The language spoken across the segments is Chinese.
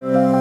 观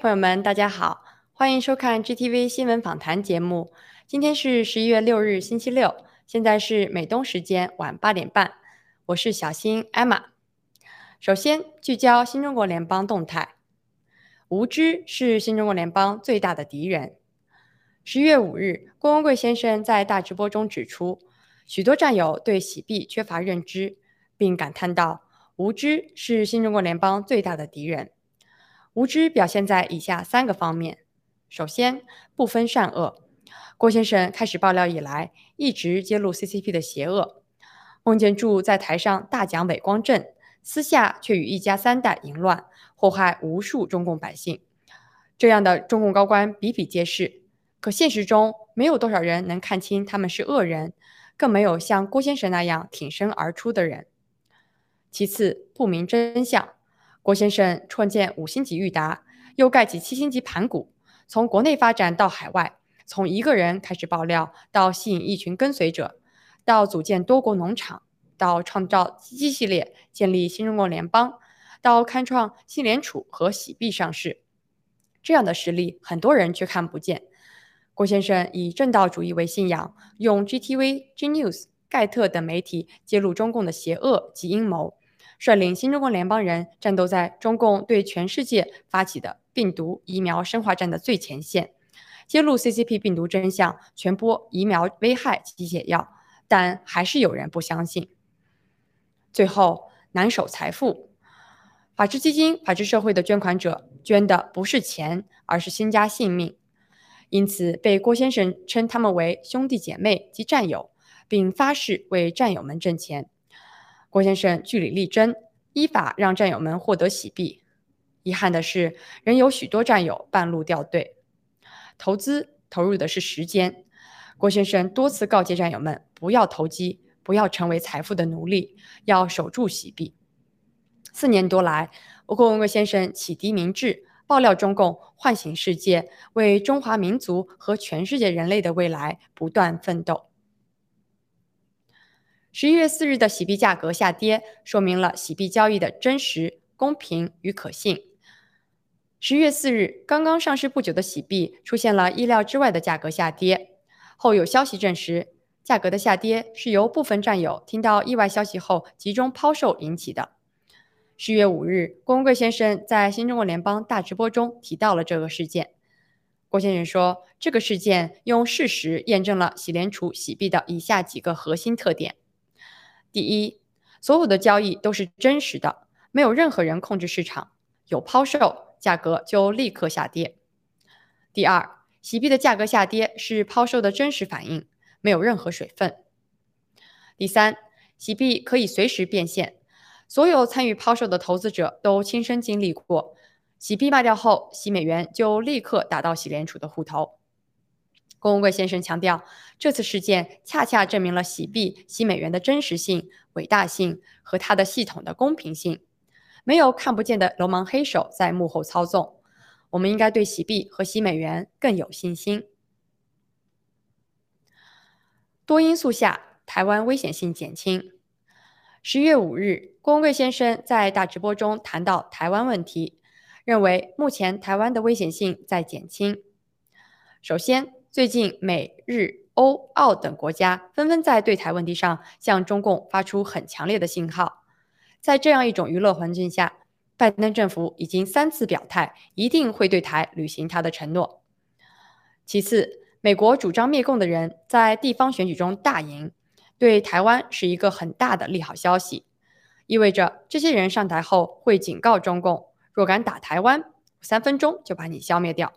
朋友们，大家好，欢迎收看 GTV 新闻访谈节目。今天是十一月六日，星期六，现在是美东时间晚八点半。我是小新 Emma。首先聚焦新中国联邦动态。无知是新中国联邦最大的敌人。十一月五日，郭文贵先生在大直播中指出，许多战友对洗币缺乏认知，并感叹道：“无知是新中国联邦最大的敌人。”无知表现在以下三个方面：首先，不分善恶。郭先生开始爆料以来，一直揭露 CCP 的邪恶。孟建柱在台上大讲伪光正，私下却与一家三代淫乱，祸害无数中共百姓。这样的中共高官比比皆是，可现实中没有多少人能看清他们是恶人，更没有像郭先生那样挺身而出的人。其次，不明真相。郭先生创建五星级裕达，又盖起七星级盘古，从国内发展到海外，从一个人开始爆料，到吸引一群跟随者，到组建多国农场，到创造基基系列，建立新中国联邦，到开创新联储和洗币上市，这样的实力很多人却看不见。郭先生以正道主义为信仰，用 GTV、G News、盖特等媒体揭露中共的邪恶及阴谋。率领新中国联邦人战斗在中共对全世界发起的病毒疫苗生化战的最前线，揭露 CCP 病毒真相，传播疫苗危害及解药，但还是有人不相信。最后难守财富，法治基金、法治社会的捐款者捐的不是钱，而是新家性命，因此被郭先生称他们为兄弟姐妹及战友，并发誓为战友们挣钱。郭先生据理力争，依法让战友们获得洗币。遗憾的是，仍有许多战友半路掉队。投资投入的是时间。郭先生多次告诫战友们不要投机，不要成为财富的奴隶，要守住洗币。四年多来，郭文贵先生启迪明智，爆料中共，唤醒世界，为中华民族和全世界人类的未来不断奋斗。十一月四日的洗币价格下跌，说明了洗币交易的真实、公平与可信。十一月四日，刚刚上市不久的洗币出现了意料之外的价格下跌，后有消息证实，价格的下跌是由部分战友听到意外消息后集中抛售引起的。十月五日，郭文贵先生在新中国联邦大直播中提到了这个事件。郭先生说，这个事件用事实验证了洗联储洗币的以下几个核心特点：第一，所有的交易都是真实的，没有任何人控制市场，有抛售，价格就立刻下跌；第二，洗币的价格下跌是抛售的真实反应，没有任何水分。第三，洗币可以随时变现，所有参与抛售的投资者都亲身经历过，洗币卖掉后，洗美元就立刻打到洗联储的户头。龚文贵先生强调，这次事件恰恰证明了洗币、洗美元的真实性、伟大性和它的系统的公平性，没有看不见的流氓黑手在幕后操纵。我们应该对洗币和洗美元更有信心。多因素下，台湾危险性减轻。十一月五日，郭文贵先生在大直播中谈到台湾问题，认为目前台湾的危险性在减轻。首先，最近美日欧澳等国家纷纷在对台问题上向中共发出很强烈的信号，在这样一种娱乐环境下。拜登政府已经三次表态，一定会对台履行他的承诺。其次，美国主张灭共的人在地方选举中大赢，对台湾是一个很大的利好消息，意味着这些人上台后会警告中共：若敢打台湾，三分钟就把你消灭掉。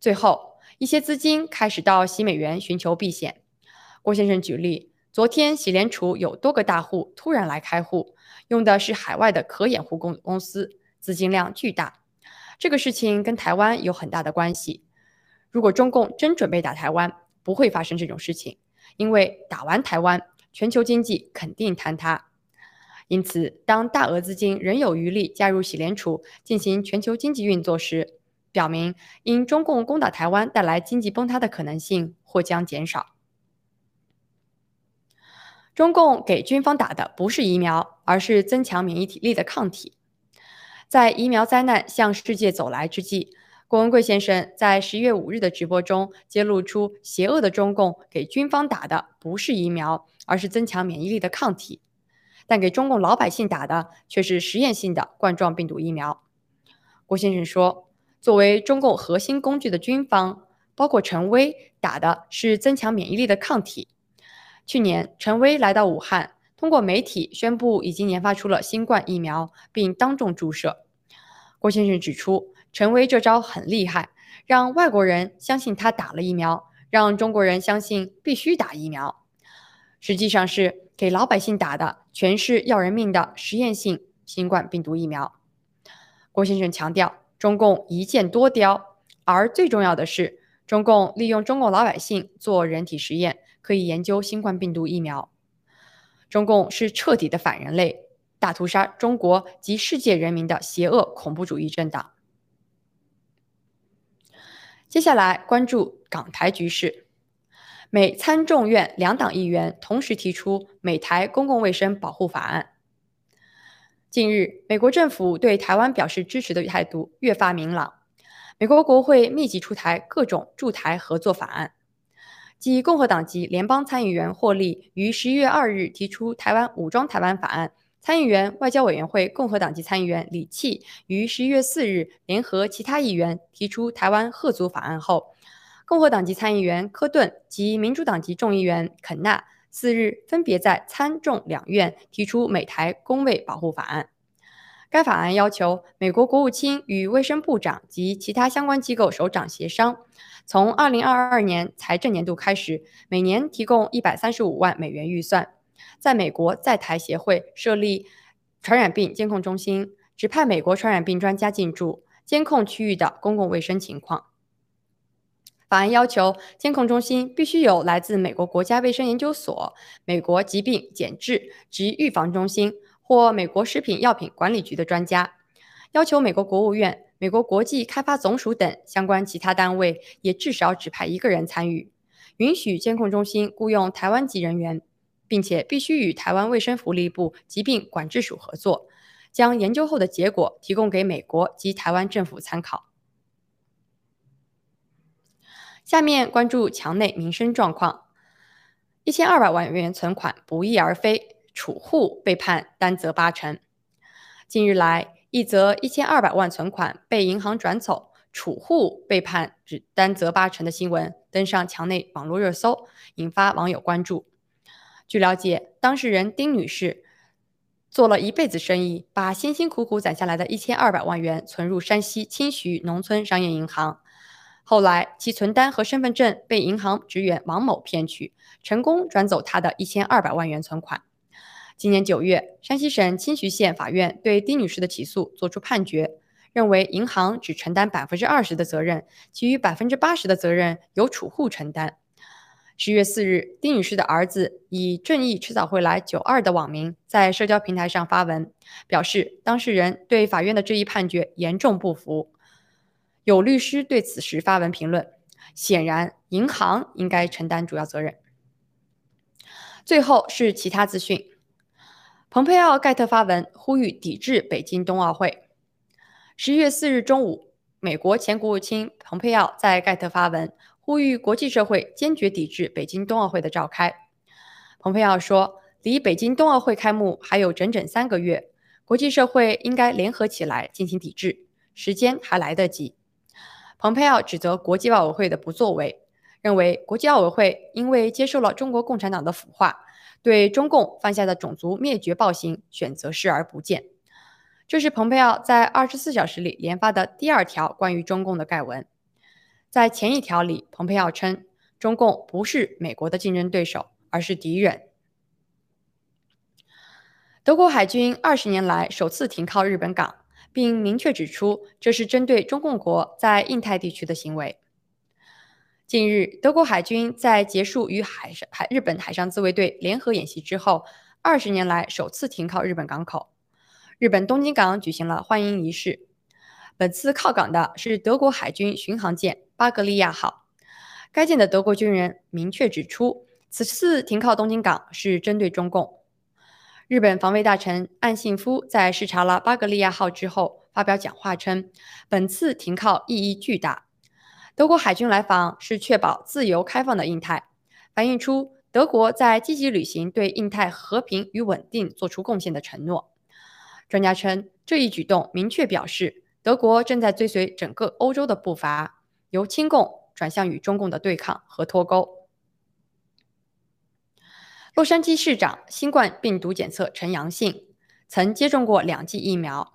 最后，一些资金开始到洗美元寻求避险。郭先生举例，昨天洗联储有多个大户突然来开户。用的是海外的可掩护公公司，资金量巨大。这个事情跟台湾有很大的关系。如果中共真准备打台湾，不会发生这种事情，因为打完台湾，全球经济肯定坍塌。因此，当大额资金仍有余力加入洗联储进行全球经济运作时，表明因中共攻打台湾带来经济崩塌的可能性或将减少。中共给军方打的不是疫苗，而是增强免疫体力的抗体。在疫苗灾难向世界走来之际，郭文贵先生在十一月五日的直播中揭露出，邪恶的中共给军方打的不是疫苗，而是增强免疫力的抗体，但给中共老百姓打的却是实验性的冠状病毒疫苗。郭先生说，作为中共核心工具的军方，包括陈威，打的是增强免疫力的抗体。去年，陈威来到武汉，通过媒体宣布已经研发出了新冠疫苗，并当众注射。郭先生指出，陈威这招很厉害，让外国人相信他打了疫苗，让中国人相信必须打疫苗。实际上是给老百姓打的，全是要人命的实验性新冠病毒疫苗。郭先生强调，中共一箭多雕，而最重要的是，中共利用中国老百姓做人体实验。可以研究新冠病毒疫苗。中共是彻底的反人类、大屠杀中国及世界人民的邪恶恐怖主义政党。接下来关注港台局势，美参众院两党议员同时提出美台公共卫生保护法案。近日，美国政府对台湾表示支持的态度越发明朗，美国国会密集出台各种驻台合作法案。继共和党籍联邦参议员霍利于十一月二日提出《台湾武装台湾法案》，参议员外交委员会共和党籍参议员李契于十一月四日联合其他议员提出《台湾贺族法案》后，共和党籍参议员科顿及民主党籍众议员肯纳四日分别在参众两院提出美台公卫保护法案。该法案要求美国国务卿与卫生部长及其他相关机构首长协商。从二零二二年财政年度开始，每年提供一百三十五万美元预算，在美国在台协会设立传染病监控中心，指派美国传染病专家进驻，监控区域的公共卫生情况。法案要求，监控中心必须有来自美国国家卫生研究所、美国疾病检治及预防中心或美国食品药品管理局的专家，要求美国国务院。美国国际开发总署等相关其他单位也至少指派一个人参与，允许监控中心雇佣台湾籍人员，并且必须与台湾卫生福利部疾病管制署合作，将研究后的结果提供给美国及台湾政府参考。下面关注墙内民生状况。一千二百万元存款不翼而飞，储户被判担责八成。近日来，一则一千二百万存款被银行转走，储户被判只担责八成的新闻登上墙内网络热搜，引发网友关注。据了解，当事人丁女士做了一辈子生意，把辛辛苦苦攒下来的一千二百万元存入山西清徐农村商业银行。后来，其存单和身份证被银行职员王某骗取，成功转走他的一千二百万元存款。今年九月，山西省清徐县法院对丁女士的起诉作出判决，认为银行只承担百分之二十的责任，其余百分之八十的责任由储户承担。十月四日，丁女士的儿子以“正义迟早会来九二”的网名在社交平台上发文，表示当事人对法院的这一判决严重不服。有律师对此事发文评论：显然，银行应该承担主要责任。最后是其他资讯。蓬佩奥盖特发文呼吁抵制北京冬奥会。十一月四日中午，美国前国务卿蓬佩奥在盖特发文，呼吁国际社会坚决抵制北京冬奥会的召开。蓬佩奥说：“离北京冬奥会开幕还有整整三个月，国际社会应该联合起来进行抵制，时间还来得及。”蓬佩奥指责国际奥委会的不作为，认为国际奥委会因为接受了中国共产党的腐化。对中共犯下的种族灭绝暴行选择视而不见，这是蓬佩奥在二十四小时里连发的第二条关于中共的盖文。在前一条里，蓬佩奥称中共不是美国的竞争对手，而是敌人。德国海军二十年来首次停靠日本港，并明确指出这是针对中共国在印太地区的行为。近日，德国海军在结束与海上海日本海上自卫队联合演习之后，二十年来首次停靠日本港口。日本东京港举行了欢迎仪式。本次靠港的是德国海军巡航舰“巴格利亚号”。该舰的德国军人明确指出，此次停靠东京港是针对中共。日本防卫大臣岸信夫在视察了“巴格利亚号”之后发表讲话称，本次停靠意义巨大。德国海军来访是确保自由开放的印太，反映出德国在积极履行对印太和平与稳定作出贡献的承诺。专家称，这一举动明确表示，德国正在追随整个欧洲的步伐，由亲共转向与中共的对抗和脱钩。洛杉矶市长新冠病毒检测呈阳性，曾接种过两剂疫苗。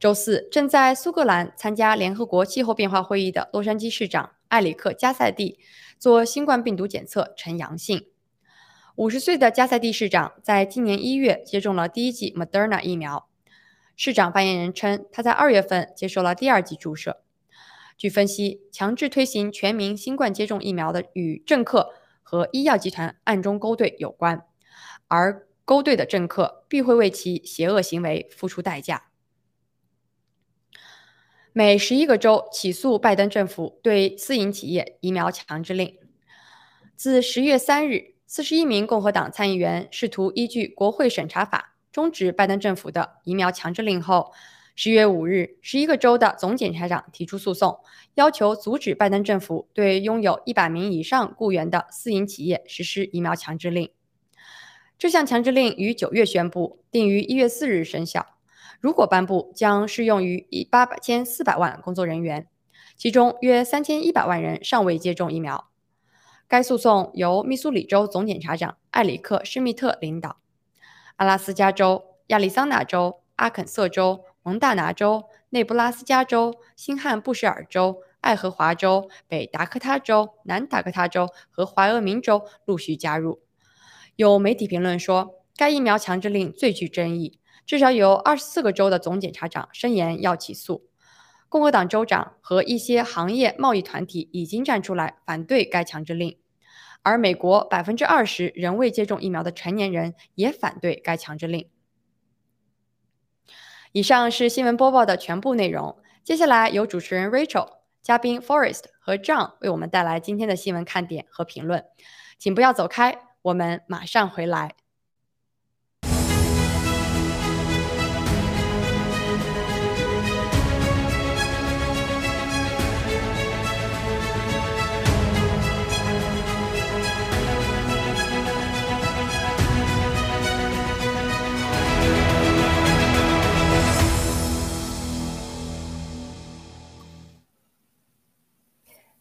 周四，正在苏格兰参加联合国气候变化会议的洛杉矶市长埃里克·加塞蒂做新冠病毒检测呈阳性。五十岁的加塞蒂市长在今年一月接种了第一剂 Moderna 疫苗。市长发言人称，他在二月份接受了第二剂注射。据分析，强制推行全民新冠接种疫苗的与政客和医药集团暗中勾兑有关，而勾兑的政客必会为其邪恶行为付出代价。每十一个州起诉拜登政府对私营企业疫苗强制令。自十月三日，四十一名共和党参议员试图依据国会审查法终止拜登政府的疫苗强制令后，十月五日，十一个州的总检察长提出诉讼，要求阻止拜登政府对拥有一百名以上雇员的私营企业实施疫苗强制令。这项强制令于九月宣布，定于一月四日生效。如果颁布，将适用于一八千四百万工作人员，其中约三千一百万人尚未接种疫苗。该诉讼由密苏里州总检察长艾里克·施密特领导。阿拉斯加州、亚利桑那州、阿肯色州、蒙大拿州、内布拉斯加州、新罕布什尔州、爱荷华州、北达科他州、南达科他州和怀俄明州陆续加入。有媒体评论说，该疫苗强制令最具争议。至少有二十四个州的总检察长声言要起诉。共和党州长和一些行业贸易团体已经站出来反对该强制令，而美国百分之二十仍未接种疫苗的成年人也反对该强制令。以上是新闻播报的全部内容。接下来由主持人 Rachel、嘉宾 Forest 和 John 为我们带来今天的新闻看点和评论。请不要走开，我们马上回来。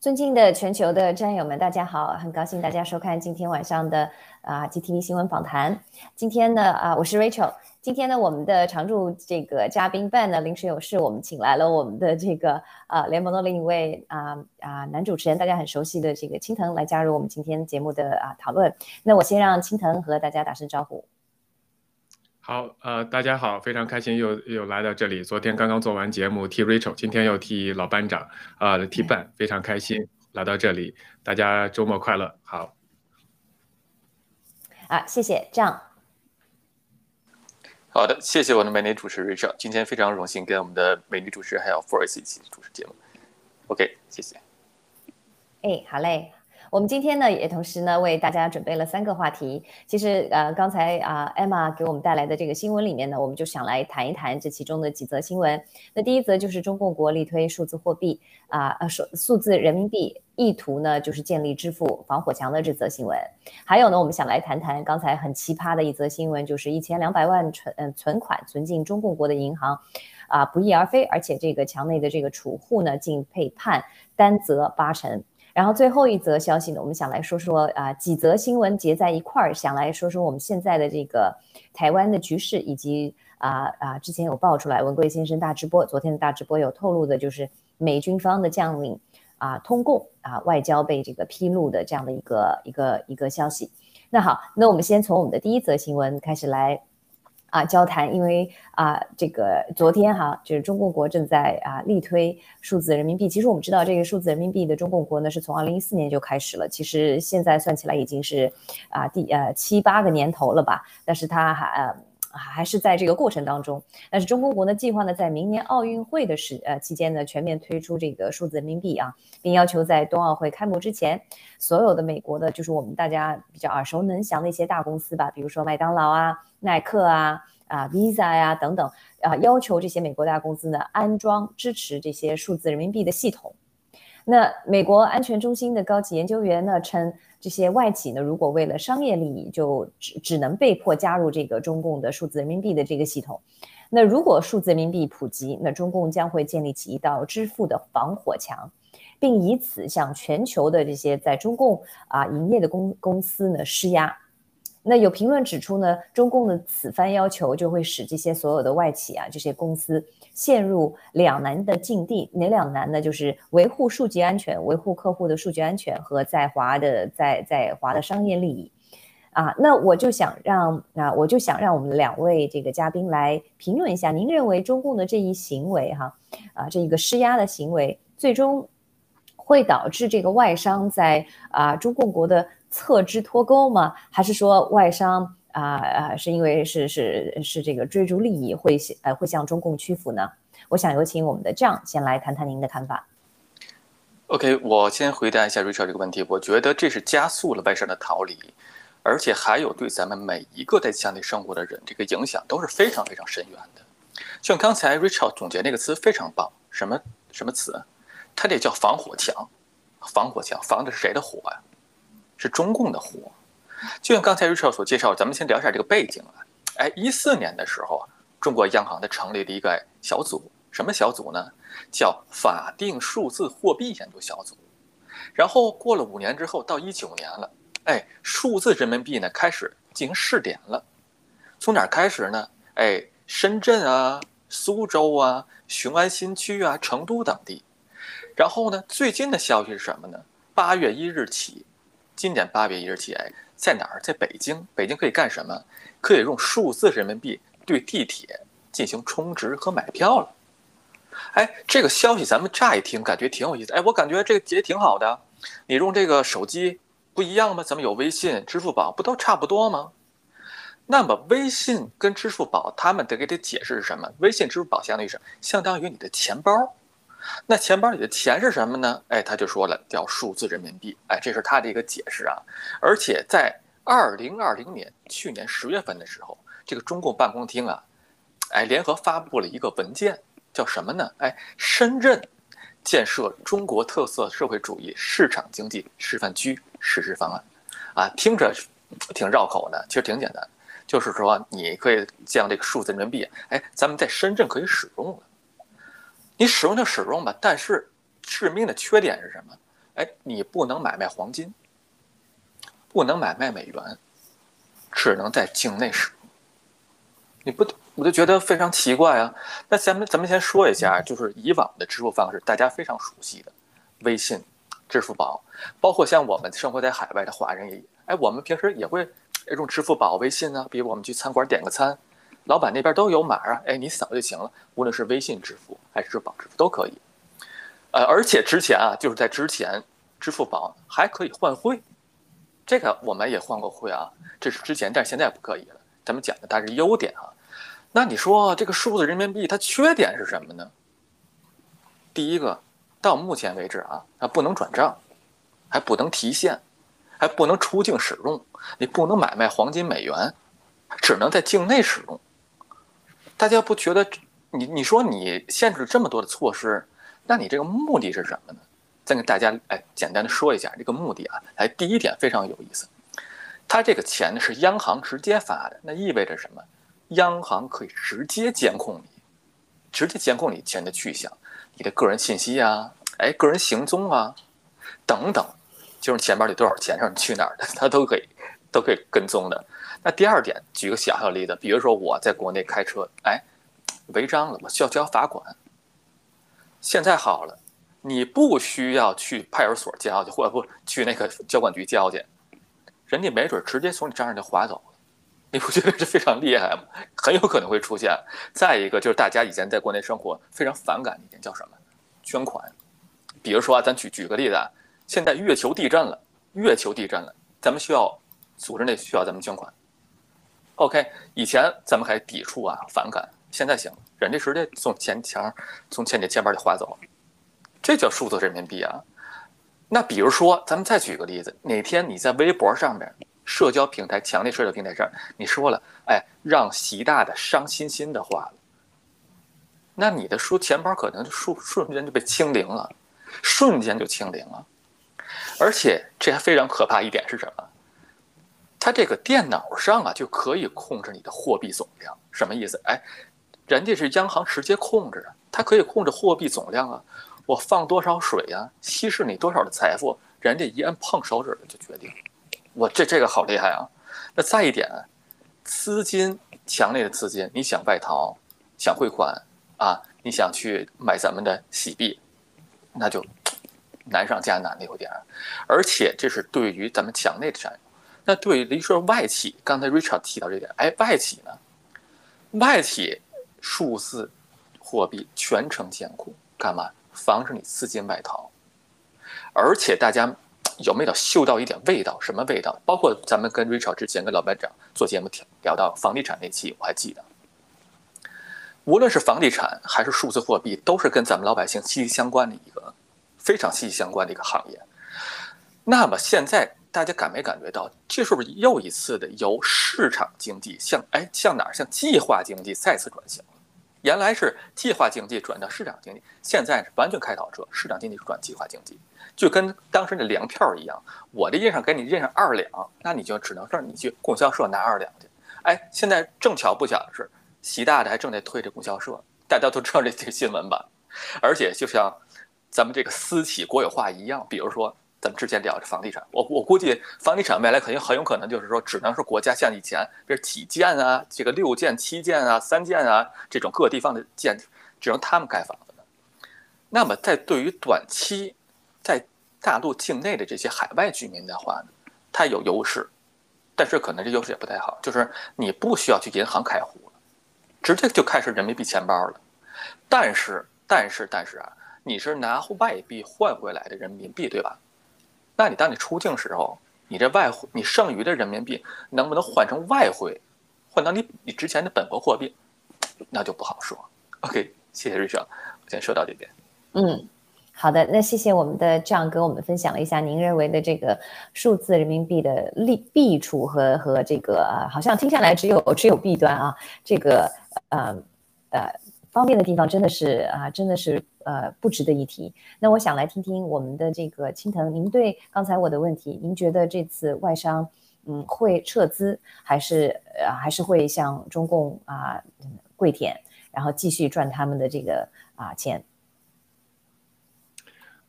尊敬的全球的战友们，大家好！很高兴大家收看今天晚上的啊 GTV 新闻访谈。今天呢啊，我是 Rachel。今天呢，我们的常驻这个嘉宾 Ben 呢临时有事，我们请来了我们的这个啊联盟的另一位啊啊男主持人，大家很熟悉的这个青藤来加入我们今天节目的啊讨论。那我先让青藤和大家打声招呼。好，呃，大家好，非常开心又又来到这里。昨天刚刚做完节目，替 Rachel，今天又替老班长，啊，替 Ben，非常开心来到这里。大家周末快乐，好。啊，谢谢，这样。好的，谢谢我的美女主持 Rachel，今天非常荣幸跟我们的美女主持还有 Forest 一起主持节目。OK，谢谢。哎，好嘞。我们今天呢，也同时呢为大家准备了三个话题。其实，呃，刚才啊，Emma 给我们带来的这个新闻里面呢，我们就想来谈一谈这其中的几则新闻。那第一则就是中共国力推数字货币啊，呃，数数字人民币，意图呢就是建立支付防火墙的这则新闻。还有呢，我们想来谈谈刚才很奇葩的一则新闻，就是一千两百万存嗯存款存进中共国的银行，啊，不翼而飞，而且这个墙内的这个储户呢，竟被判担责八成。然后最后一则消息呢，我们想来说说啊，几则新闻结在一块儿，想来说说我们现在的这个台湾的局势，以及啊啊，之前有爆出来文贵先生大直播，昨天的大直播有透露的，就是美军方的将领啊通共啊外交被这个披露的这样的一个一个一个消息。那好，那我们先从我们的第一则新闻开始来。啊，交谈，因为啊，这个昨天哈，就是中共国正在啊力推数字人民币。其实我们知道，这个数字人民币的中共国呢，是从二零一四年就开始了。其实现在算起来已经是啊第呃七八个年头了吧。但是它还呃还是在这个过程当中。但是中国国呢计划呢，在明年奥运会的时呃期间呢，全面推出这个数字人民币啊，并要求在冬奥会开幕之前，所有的美国的，就是我们大家比较耳熟能详的一些大公司吧，比如说麦当劳啊。耐克啊啊，Visa 呀等等啊，要求这些美国大公司呢安装支持这些数字人民币的系统。那美国安全中心的高级研究员呢称，这些外企呢如果为了商业利益，就只只能被迫加入这个中共的数字人民币的这个系统。那如果数字人民币普及，那中共将会建立起一道支付的防火墙，并以此向全球的这些在中共啊营业的公公司呢施压。那有评论指出呢，中共的此番要求就会使这些所有的外企啊，这些公司陷入两难的境地。哪两难呢？就是维护数据安全，维护客户的数据安全和在华的在在华的商业利益。啊，那我就想让啊，我就想让我们两位这个嘉宾来评论一下，您认为中共的这一行为哈，啊，这一个施压的行为，最终会导致这个外商在啊中共国的。侧支脱钩吗？还是说外商啊啊是因为是是是这个追逐利益会呃会向中共屈服呢？我想有请我们的酱先来谈谈您的看法。OK，我先回答一下 Richard 这个问题。我觉得这是加速了外商的逃离，而且还有对咱们每一个在墙内生活的人这个影响都是非常非常深远的。像刚才 Richard 总结那个词非常棒，什么什么词？它这叫防火墙，防火墙防的是谁的火呀？是中共的活，就像刚才 Richard 所介绍，咱们先聊一下这个背景啊。哎，一四年的时候啊，中国央行它成立了一个小组，什么小组呢？叫法定数字货币研究小组。然后过了五年之后，到一九年了，哎，数字人民币呢开始进行试点了。从哪开始呢？哎，深圳啊、苏州啊、雄安新区啊、成都等地。然后呢，最近的消息是什么呢？八月一日起。今年八月一日起，哎，在哪儿？在北京。北京可以干什么？可以用数字人民币对地铁进行充值和买票了。哎，这个消息咱们乍一听感觉挺有意思。哎，我感觉这个也挺好的。你用这个手机不一样吗？咱们有微信、支付宝，不都差不多吗？那么微信跟支付宝，他们得给他解释是什么？微信、支付宝相当于是相当于你的钱包。那钱包里的钱是什么呢？哎，他就说了，叫数字人民币。哎，这是他的一个解释啊。而且在二零二零年去年十月份的时候，这个中共办公厅啊，哎，联合发布了一个文件，叫什么呢？哎，深圳建设中国特色社会主义市场经济示范区实施方案。啊，听着挺绕口的，其实挺简单，就是说你可以将这个数字人民币，哎，咱们在深圳可以使用了。你使用就使用吧，但是致命的缺点是什么？哎，你不能买卖黄金，不能买卖美元，只能在境内使用。你不，我就觉得非常奇怪啊。那咱们咱们先说一下，就是以往的支付方式，大家非常熟悉的微信、支付宝，包括像我们生活在海外的华人也，哎，我们平时也会用支付宝、微信呢。比如我们去餐馆点个餐，老板那边都有码啊，哎，你扫就行了。无论是微信支付还是支付宝支付都可以。呃，而且之前啊，就是在之前，支付宝还可以换汇，这个我们也换过汇啊，这是之前，但是现在不可以了。咱们讲的它是优点啊。那你说这个数字人民币它缺点是什么呢？第一个，到目前为止啊，它不能转账，还不能提现，还不能出境使用，你不能买卖黄金美元，只能在境内使用。大家不觉得你你说你限制这么多的措施，那你这个目的是什么呢？再跟大家哎简单的说一下这个目的啊。哎，第一点非常有意思，它这个钱呢是央行直接发的，那意味着什么？央行可以直接监控你，直接监控你钱的去向，你的个人信息啊，哎，个人行踪啊，等等，就是钱包里多少钱，让你去哪儿的，它都可以，都可以跟踪的。那第二点，举个小小例子，比如说我在国内开车，哎，违章了，我需要交罚款。现在好了，你不需要去派出所交去，或者不去那个交管局交去，人家没准直接从你账上就划走了。你不觉得这非常厉害吗？很有可能会出现。再一个就是大家以前在国内生活非常反感的一点叫什么？捐款。比如说啊，咱举举个例子啊，现在月球地震了，月球地震了，咱们需要组织内需要咱们捐款。OK，以前咱们还抵触啊，反感，现在行了，人家直接从钱钱从钱的钱包里划走，这叫数字人民币啊。那比如说，咱们再举个例子，哪天你在微博上面。社交平台，强烈社交平台上，你说了，哎，让习大的伤心心的话，那你的书钱包可能就瞬瞬间就被清零了，瞬间就清零了，而且这还非常可怕一点是什么？它这个电脑上啊就可以控制你的货币总量，什么意思？哎，人家是央行直接控制的，它可以控制货币总量啊，我放多少水呀，稀释你多少的财富，人家一按碰手指就决定。我这这个好厉害啊！那再一点，资金强烈的资金，你想外逃，想汇款啊，你想去买咱们的洗币，那就难上加难的有点。而且这是对于咱们墙内的占有。那对于说外企，刚才 Richard 提到这点，哎，外企呢？外企数字货币全程监控，干嘛？防止你资金外逃。而且大家。有没有嗅到一点味道？什么味道？包括咱们跟 Richard 之前跟老班长做节目聊到房地产那期，我还记得。无论是房地产还是数字货币，都是跟咱们老百姓息息相关的一个非常息息相关的一个行业。那么现在大家感没感觉到，这是不是又一次的由市场经济向哎向哪儿向计划经济再次转型？原来是计划经济转到市场经济，现在是完全开倒车，市场经济转计划经济。就跟当时的粮票一样，我这印上给你印上二两，那你就只能让你去供销社拿二两去。哎，现在正巧不巧的是，习大大还正在推这供销社，大家都知道这这新闻吧？而且就像咱们这个私企国有化一样，比如说咱们之前聊的房地产，我我估计房地产未来肯定很有可能就是说，只能是国家像以前，比如几建啊，这个六建、七建啊、三建啊这种各地方的建，只能他们盖房子的。那么在对于短期。在大陆境内的这些海外居民的话呢，他有优势，但是可能这优势也不太好，就是你不需要去银行开户了，直接就开始人民币钱包了。但是，但是，但是啊，你是拿外币换回来的人民币，对吧？那你当你出境时候，你这外汇，你剩余的人民币能不能换成外汇，换到你你之前的本国货币，那就不好说。OK，谢谢瑞生，我先说到这边。嗯。好的，那谢谢我们的 John 跟我们分享了一下您认为的这个数字人民币的利弊处和和这个，好像听下来只有只有弊端啊，这个呃呃方便的地方真的是啊，真的是呃不值得一提。那我想来听听我们的这个青藤，您对刚才我的问题，您觉得这次外商嗯会撤资，还是呃还是会向中共啊跪舔，然后继续赚他们的这个啊钱？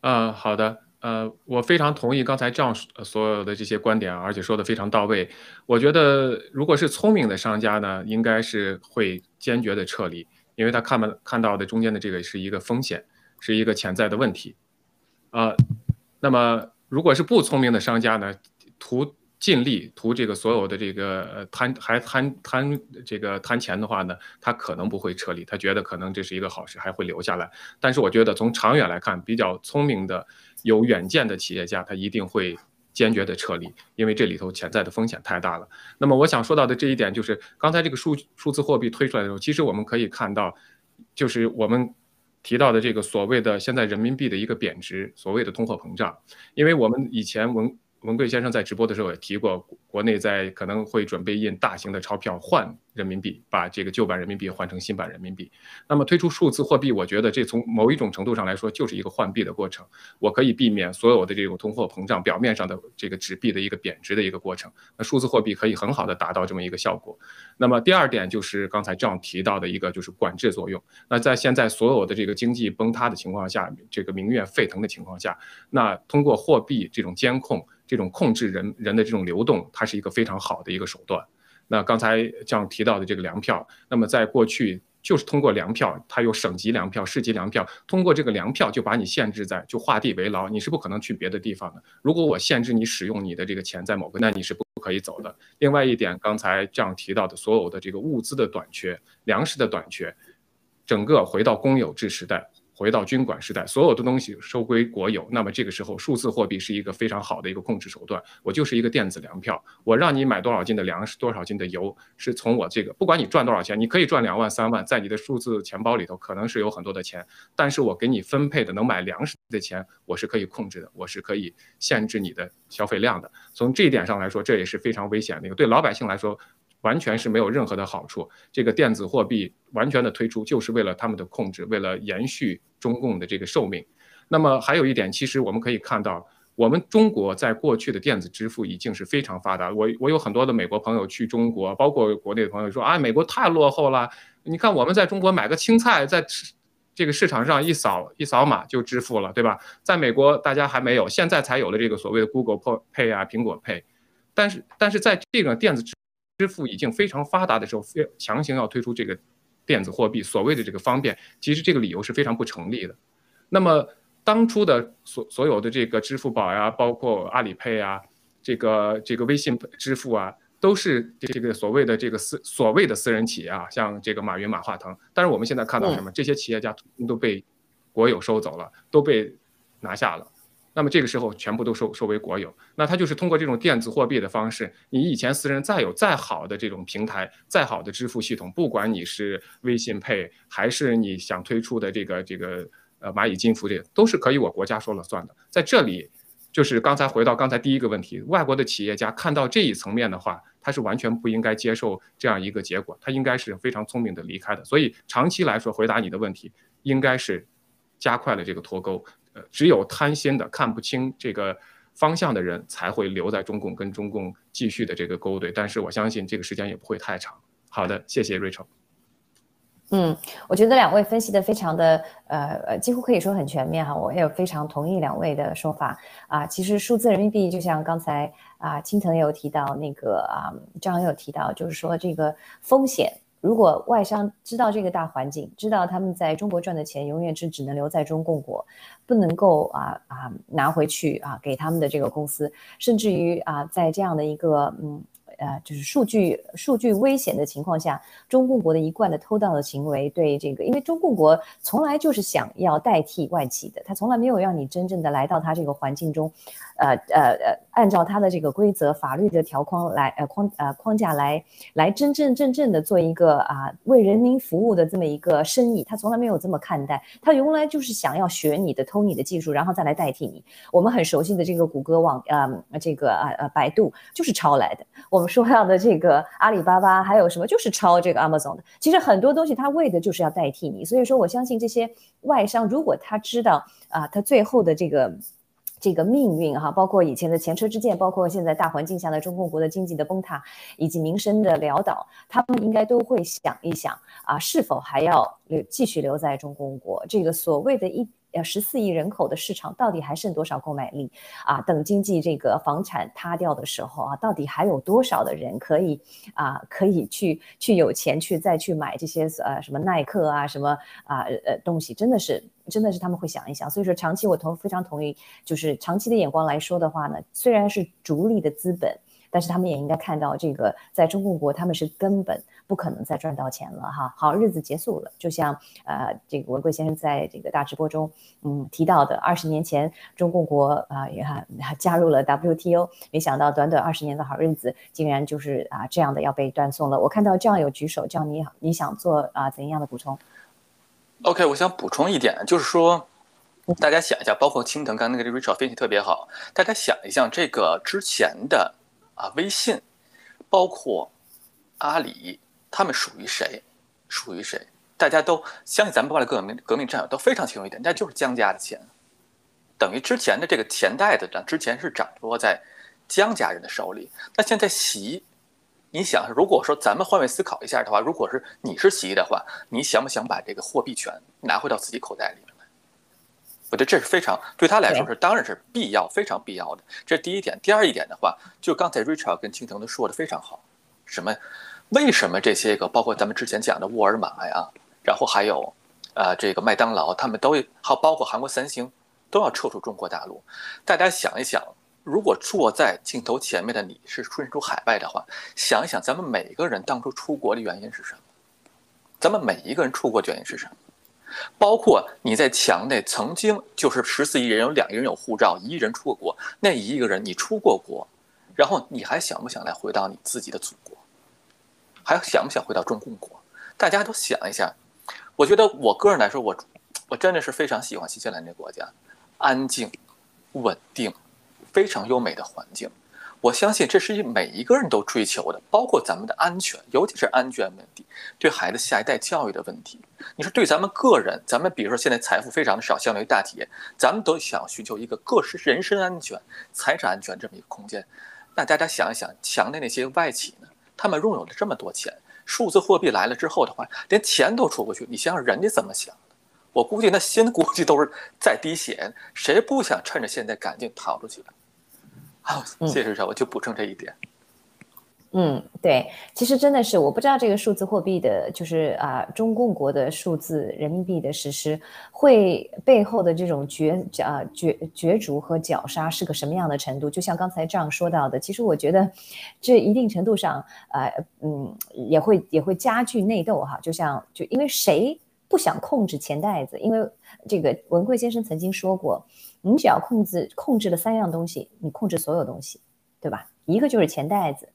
嗯，好的，呃，我非常同意刚才这样所有的这些观点，而且说的非常到位。我觉得，如果是聪明的商家呢，应该是会坚决的撤离，因为他看到看到的中间的这个是一个风险，是一个潜在的问题。啊，那么如果是不聪明的商家呢，图。尽力图这个所有的这个贪还贪贪这个贪钱的话呢，他可能不会撤离，他觉得可能这是一个好事，还会留下来。但是我觉得从长远来看，比较聪明的、有远见的企业家，他一定会坚决的撤离，因为这里头潜在的风险太大了。那么我想说到的这一点就是，刚才这个数数字货币推出来的时候，其实我们可以看到，就是我们提到的这个所谓的现在人民币的一个贬值，所谓的通货膨胀，因为我们以前文。文贵先生在直播的时候也提过，国内在可能会准备印大型的钞票换。人民币把这个旧版人民币换成新版人民币，那么推出数字货币，我觉得这从某一种程度上来说就是一个换币的过程，我可以避免所有的这种通货膨胀表面上的这个纸币的一个贬值的一个过程。那数字货币可以很好的达到这么一个效果。那么第二点就是刚才这样提到的一个就是管制作用。那在现在所有的这个经济崩塌的情况下，这个民怨沸腾的情况下，那通过货币这种监控、这种控制人人的这种流动，它是一个非常好的一个手段。那刚才这样提到的这个粮票，那么在过去就是通过粮票，它有省级粮票、市级粮票，通过这个粮票就把你限制在就画地为牢，你是不可能去别的地方的。如果我限制你使用你的这个钱在某个，那你是不可以走的。另外一点，刚才这样提到的所有的这个物资的短缺、粮食的短缺，整个回到公有制时代。回到军管时代，所有的东西收归国有，那么这个时候数字货币是一个非常好的一个控制手段。我就是一个电子粮票，我让你买多少斤的粮食，多少斤的油，是从我这个，不管你赚多少钱，你可以赚两万三万，在你的数字钱包里头可能是有很多的钱，但是我给你分配的能买粮食的钱，我是可以控制的，我是可以限制你的消费量的。从这一点上来说，这也是非常危险的一个，对老百姓来说。完全是没有任何的好处。这个电子货币完全的推出，就是为了他们的控制，为了延续中共的这个寿命。那么还有一点，其实我们可以看到，我们中国在过去的电子支付已经是非常发达。我我有很多的美国朋友去中国，包括国内的朋友说啊，美国太落后了。你看我们在中国买个青菜，在这个市场上一扫一扫码就支付了，对吧？在美国大家还没有，现在才有了这个所谓的 Google Pay 啊，苹果 Pay。但是但是在这个电子支付已经非常发达的时候，非强行要推出这个电子货币，所谓的这个方便，其实这个理由是非常不成立的。那么当初的所所有的这个支付宝呀，包括阿里 Pay 啊，这个这个微信支付啊，都是这个所谓的这个私所谓的私人企业啊，像这个马云、马化腾。但是我们现在看到什么？这些企业家都被国有收走了，都被拿下了。那么这个时候全部都收收为国有，那它就是通过这种电子货币的方式，你以前私人再有再好的这种平台，再好的支付系统，不管你是微信配还是你想推出的这个这个呃蚂蚁金服这都是可以我国家说了算的。在这里，就是刚才回到刚才第一个问题，外国的企业家看到这一层面的话，他是完全不应该接受这样一个结果，他应该是非常聪明的离开的。所以长期来说，回答你的问题，应该是加快了这个脱钩。只有贪心的、看不清这个方向的人，才会留在中共，跟中共继续的这个勾兑。但是我相信这个时间也不会太长。好的，谢谢 Rachel。嗯，我觉得两位分析的非常的呃呃，几乎可以说很全面哈。我也非常同意两位的说法啊。其实数字人民币就像刚才啊，青藤也有提到那个啊，张也有提到，就是说这个风险。如果外商知道这个大环境，知道他们在中国赚的钱永远是只能留在中共国，不能够啊啊拿回去啊给他们的这个公司，甚至于啊在这样的一个嗯。呃，就是数据数据危险的情况下，中共国的一贯的偷盗的行为，对这个，因为中共国从来就是想要代替外企的，他从来没有让你真正的来到他这个环境中，呃呃呃，按照他的这个规则、法律的条框来呃框呃框架来来真真正正的做一个啊为人民服务的这么一个生意，他从来没有这么看待，他原来就是想要学你的、偷你的技术，然后再来代替你。我们很熟悉的这个谷歌网，呃，这个啊呃百度就是抄来的，我们。说到的这个阿里巴巴还有什么？就是抄这个 Amazon 的。其实很多东西它为的就是要代替你。所以说，我相信这些外商，如果他知道啊，他最后的这个 这个命运哈，包括以前的前车之鉴，包括现在大环境下的中共国的经济的崩塌以及民生的潦倒，他们应该都会想一想啊，是否还要留继续留在中共国？这个所谓的一呃十四亿人口的市场到底还剩多少购买力啊？等经济这个房产塌掉的时候啊，到底还有多少的人可以啊可以去去有钱去再去买这些呃什么耐克啊什么啊呃东西？真的是真的是他们会想一想。所以说长期我同非常同意，就是长期的眼光来说的话呢，虽然是逐利的资本。但是他们也应该看到，这个在中共国他们是根本不可能再赚到钱了哈。好日子结束了，就像呃这个文贵先生在这个大直播中嗯提到的，二十年前中共国啊也加入了 WTO，没想到短短二十年的好日子，竟然就是啊这样的要被断送了。我看到这样有举手，这样你你想做啊怎样的补充？OK，我想补充一点，就是说大家想一下，包括青藤刚那个 Rachel 分析特别好，大家想一下这个之前的。啊，微信，包括阿里，他们属于谁？属于谁？大家都相信咱们八的革命革命战友都非常清楚一点，那就是江家的钱，等于之前的这个钱袋子呢，之前是掌握在江家人的手里。那现在习，你想，如果说咱们换位思考一下的话，如果是你是习的话，你想不想把这个货币权拿回到自己口袋里？我觉得这是非常对他来说是当然是必要非常必要的，这是第一点。第二一点的话，就刚才 Richard 跟青藤都说的非常好，什么？为什么这些个包括咱们之前讲的沃尔玛呀，然后还有呃这个麦当劳，他们都还包括韩国三星都要撤出中国大陆？大家想一想，如果坐在镜头前面的你是身处海外的话，想一想咱们每一个人当初出国的原因是什么？咱们每一个人出国的原因是什么？包括你在墙内曾经就是十四亿人有两亿人有护照，一亿人出过国，那一亿个人你出过国，然后你还想不想来回到你自己的祖国？还想不想回到中共国？大家都想一下。我觉得我个人来说，我我真的是非常喜欢新西兰这个国家，安静、稳定，非常优美的环境。我相信这是一每一个人都追求的，包括咱们的安全，尤其是安全问题，对孩子下一代教育的问题。你说对咱们个人，咱们比如说现在财富非常的少，相对于大企业，咱们都想寻求一个个人身安全、财产安全这么一个空间。那大家想一想，强的那些外企呢？他们拥有了这么多钱，数字货币来了之后的话，连钱都出不去。你想想人家怎么想的？我估计那心估计都是在滴血。谁不想趁着现在赶紧逃出去？好，谢谢少，我就补充这一点。嗯，对，其实真的是我不知道这个数字货币的，就是啊，中共国的数字人民币的实施，会背后的这种角啊角角逐和绞杀是个什么样的程度？就像刚才这样说到的，其实我觉得这一定程度上，呃，嗯，也会也会加剧内斗哈。就像就因为谁不想控制钱袋子？因为这个文贵先生曾经说过。你只要控制控制了三样东西，你控制所有东西，对吧？一个就是钱袋子，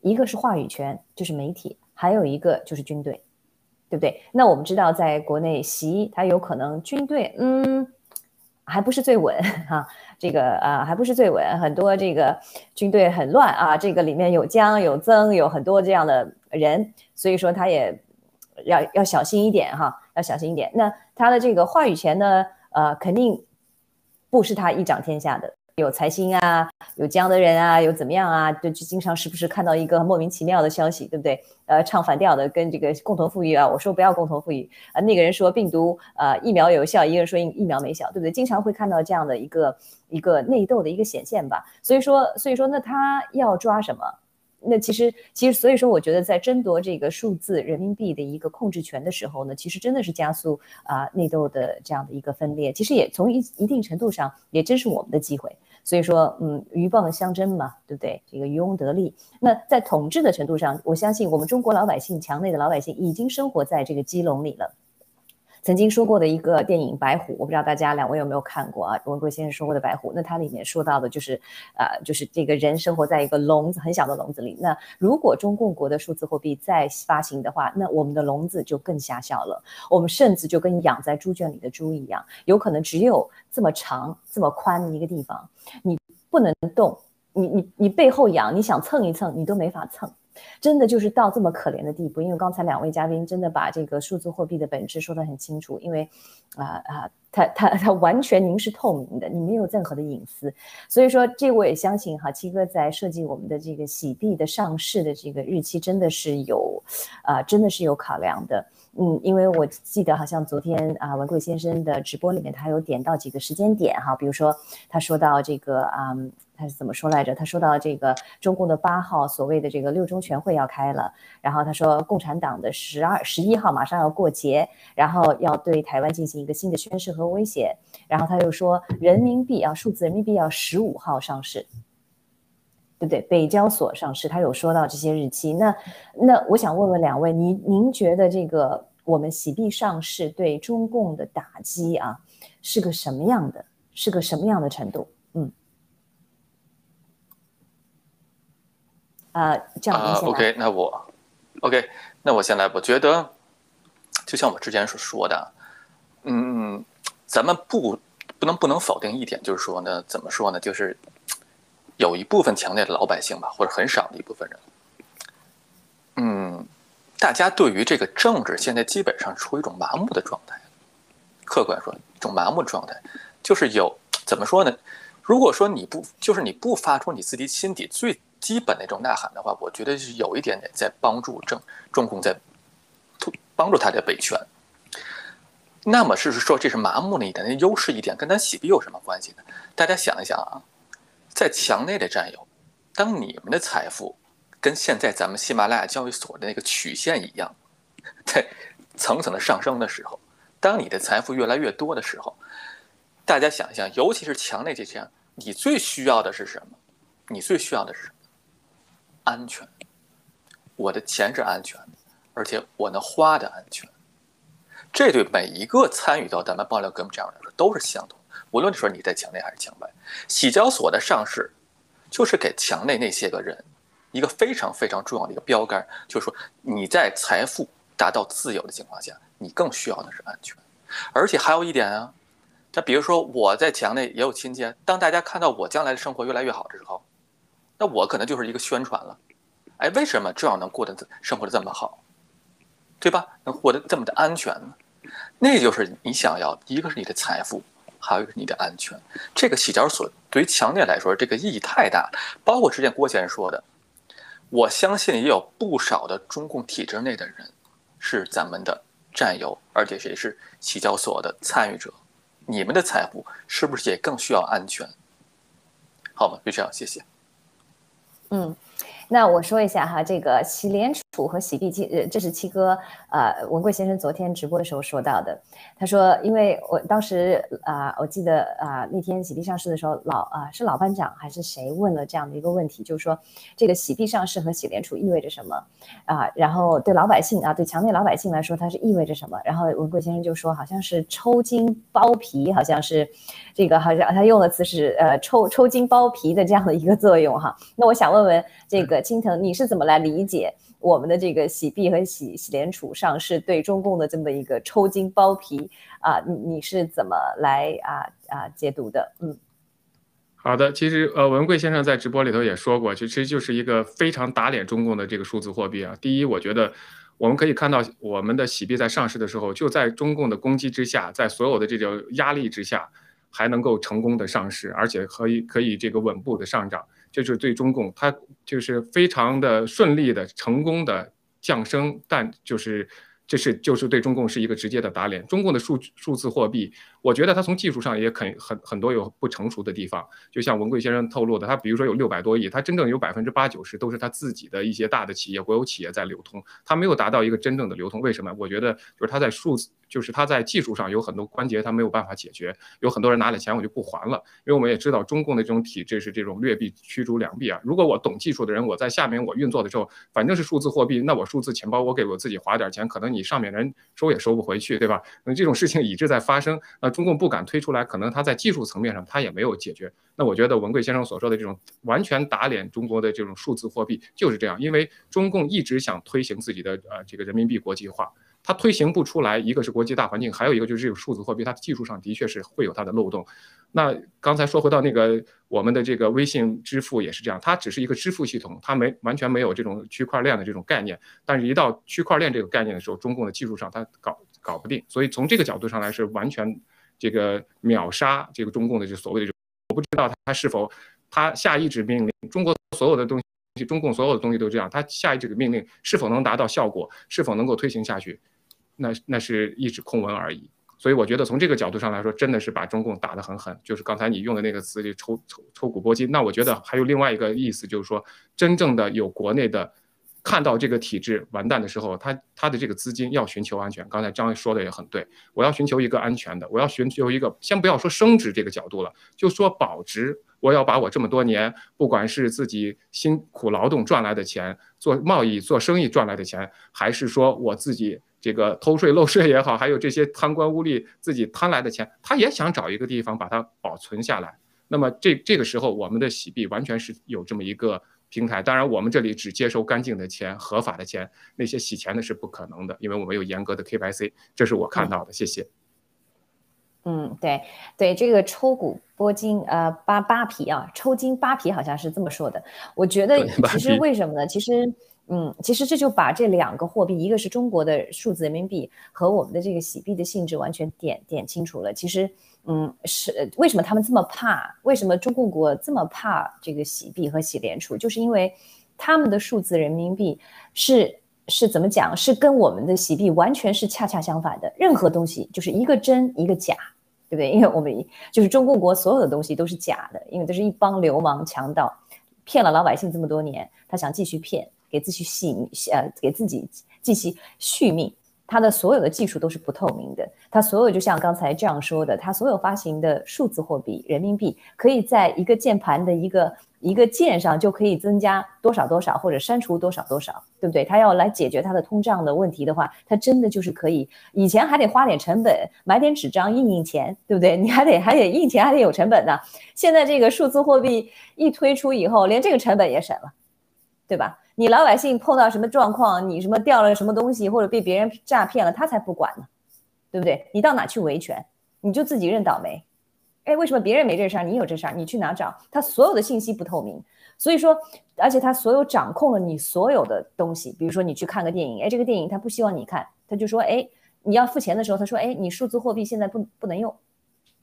一个是话语权，就是媒体，还有一个就是军队，对不对？那我们知道，在国内习他有可能军队，嗯，还不是最稳哈，这个啊还不是最稳，很多这个军队很乱啊，这个里面有江有曾，有很多这样的人，所以说他也要要小心一点哈，要小心一点。那他的这个话语权呢，呃，肯定。不是他一掌天下的，有财星啊，有这样的人啊，有怎么样啊？就就经常时不时看到一个莫名其妙的消息，对不对？呃，唱反调的，跟这个共同富裕啊，我说不要共同富裕啊，那个人说病毒呃疫苗有效，一个人说疫疫苗没效，对不对？经常会看到这样的一个一个内斗的一个显现吧。所以说，所以说，那他要抓什么？那其实，其实，所以说，我觉得在争夺这个数字人民币的一个控制权的时候呢，其实真的是加速啊内斗的这样的一个分裂。其实也从一一定程度上，也真是我们的机会。所以说，嗯，鹬蚌相争嘛，对不对？这个渔翁得利。那在统治的程度上，我相信我们中国老百姓，墙内的老百姓已经生活在这个鸡笼里了。曾经说过的一个电影《白虎》，我不知道大家两位有没有看过啊？文贵先生说过的《白虎》，那它里面说到的就是，呃，就是这个人生活在一个笼子很小的笼子里。那如果中共国的数字货币再发行的话，那我们的笼子就更狭小了。我们甚至就跟养在猪圈里的猪一样，有可能只有这么长、这么宽的一个地方，你不能动，你你你背后痒，你想蹭一蹭，你都没法蹭。真的就是到这么可怜的地步。因为刚才两位嘉宾真的把这个数字货币的本质说得很清楚，因为啊啊，它它它完全您是透明的，你没有任何的隐私。所以说，这我也相信哈，七哥在设计我们的这个洗币的上市的这个日期，真的是有啊，真的是有考量的。嗯，因为我记得好像昨天啊，文贵先生的直播里面他有点到几个时间点哈，比如说他说到这个啊，他是怎么说来着？他说到这个中共的八号所谓的这个六中全会要开了，然后他说共产党的十二十一号马上要过节，然后要对台湾进行一个新的宣誓和威胁，然后他又说人民币啊，数字人民币要十五号上市。对不对？北交所上市，他有说到这些日期。那那我想问问两位，您您觉得这个我们洗币上市对中共的打击啊，是个什么样的？是个什么样的程度？嗯，啊，这样啊，OK，那我 OK，那我先来。我觉得就像我之前所说的，嗯，咱们不不能不能否定一点，就是说呢，怎么说呢，就是。有一部分强烈的老百姓吧，或者很少的一部分人，嗯，大家对于这个政治现在基本上处于一种麻木的状态。客观说，一种麻木状态，就是有怎么说呢？如果说你不，就是你不发出你自己心底最基本那种呐喊的话，我觉得是有一点点在帮助政中共在帮助他的北权。那么是说这是麻木的一点，那优势一点跟咱洗币有什么关系呢？大家想一想啊。在墙内的战友，当你们的财富跟现在咱们喜马拉雅交易所的那个曲线一样，在层层的上升的时候，当你的财富越来越多的时候，大家想一想，尤其是墙内这些，你最需要的是什么？你最需要的是安全。我的钱是安全的，而且我能花的安全。这对每一个参与到咱们爆料革命这样的人都是相同。无论说你在墙内还是墙外，洗交所的上市，就是给墙内那些个人一个非常非常重要的一个标杆，就是说你在财富达到自由的情况下，你更需要的是安全。而且还有一点啊，那比如说我在墙内也有亲戚，当大家看到我将来的生活越来越好的时候，那我可能就是一个宣传了。哎，为什么这样能过得生活的这么好，对吧？能活得这么的安全呢？那就是你想要，一个是你的财富。还有一个是你的安全，这个洗交所对于强烈来说，这个意义太大了。包括之前郭先生说的，我相信也有不少的中共体制内的人是咱们的战友，而且也是洗交所的参与者。你们的财富是不是也更需要安全？好吗？就这样，谢谢。嗯。那我说一下哈，这个洗联储和洗币，七呃，这是七哥呃文贵先生昨天直播的时候说到的。他说，因为我当时啊，我记得啊，那天洗币上市的时候，老啊是老班长还是谁问了这样的一个问题，就是说这个洗币上市和洗联储意味着什么啊？然后对老百姓啊，对墙内老百姓来说，它是意味着什么？然后文贵先生就说，好像是抽筋剥皮，好像是这个好像他用的词是呃抽抽筋剥皮的这样的一个作用哈。那我想问问这个。青藤，你是怎么来理解我们的这个洗币和洗洗联储上市对中共的这么一个抽筋剥皮啊？你你是怎么来啊啊解读的？嗯，好的，其实呃，文贵先生在直播里头也说过，其实就是一个非常打脸中共的这个数字货币啊。第一，我觉得我们可以看到我们的洗币在上市的时候，就在中共的攻击之下，在所有的这种压力之下，还能够成功的上市，而且可以可以这个稳步的上涨。就是对中共，它就是非常的顺利的、成功的降生，但就是。这是就是对中共是一个直接的打脸。中共的数数字货币，我觉得它从技术上也很很很多有不成熟的地方。就像文贵先生透露的，他比如说有六百多亿，他真正有百分之八九十都是他自己的一些大的企业、国有企业在流通，他没有达到一个真正的流通。为什么？我觉得就是他在数字，就是他在技术上有很多关节他没有办法解决。有很多人拿了钱我就不还了，因为我们也知道中共的这种体制是这种劣币驱逐良币啊。如果我懂技术的人，我在下面我运作的时候，反正是数字货币，那我数字钱包我给我自己划点钱，可能。你上面人收也收不回去，对吧？那这种事情一直在发生，那中共不敢推出来，可能他在技术层面上他也没有解决。那我觉得文贵先生所说的这种完全打脸中国的这种数字货币就是这样，因为中共一直想推行自己的呃这个人民币国际化。它推行不出来，一个是国际大环境，还有一个就是这个数字货币，它技术上的确是会有它的漏洞。那刚才说回到那个我们的这个微信支付也是这样，它只是一个支付系统，它没完全没有这种区块链的这种概念。但是，一到区块链这个概念的时候，中共的技术上它搞搞不定。所以从这个角度上来是完全这个秒杀这个中共的这所谓的。我不知道他是否他下一纸命令，中国所有的东西，中共所有的东西都这样，他下一纸命令是否能达到效果，是否能够推行下去？那那是一纸空文而已，所以我觉得从这个角度上来说，真的是把中共打得很狠。就是刚才你用的那个词，就抽抽抽股拨金。那我觉得还有另外一个意思，就是说，真正的有国内的看到这个体制完蛋的时候，他他的这个资金要寻求安全。刚才张说的也很对，我要寻求一个安全的，我要寻求一个，先不要说升值这个角度了，就说保值。我要把我这么多年，不管是自己辛苦劳动赚来的钱，做贸易做生意赚来的钱，还是说我自己。这个偷税漏税也好，还有这些贪官污吏自己贪来的钱，他也想找一个地方把它保存下来。那么这这个时候，我们的洗币完全是有这么一个平台。当然，我们这里只接收干净的钱、合法的钱，那些洗钱的是不可能的，因为我们有严格的 KYC。这是我看到的，谢谢。嗯，对对，这个抽股拨筋，呃，扒扒皮啊，抽筋扒皮好像是这么说的。我觉得其实为什么呢？其实。嗯，其实这就把这两个货币，一个是中国的数字人民币和我们的这个洗币的性质完全点点清楚了。其实，嗯，是为什么他们这么怕？为什么中共国这么怕这个洗币和洗联储？就是因为他们的数字人民币是是怎么讲？是跟我们的洗币完全是恰恰相反的。任何东西就是一个真一个假，对不对？因为我们就是中共国所有的东西都是假的，因为这是一帮流氓强盗骗了老百姓这么多年，他想继续骗。给自己续呃，给自己继续续命，它的所有的技术都是不透明的。它所有就像刚才这样说的，它所有发行的数字货币人民币，可以在一个键盘的一个一个键上就可以增加多少多少，或者删除多少多少，对不对？它要来解决它的通胀的问题的话，它真的就是可以。以前还得花点成本买点纸张印印钱，对不对？你还得还得印钱，还得有成本呢。现在这个数字货币一推出以后，连这个成本也省了，对吧？你老百姓碰到什么状况，你什么掉了什么东西，或者被别人诈骗了，他才不管呢，对不对？你到哪去维权？你就自己认倒霉。哎，为什么别人没这事儿，你有这事儿？你去哪找？他所有的信息不透明，所以说，而且他所有掌控了你所有的东西。比如说你去看个电影，哎，这个电影他不希望你看，他就说，哎，你要付钱的时候，他说，哎，你数字货币现在不不能用，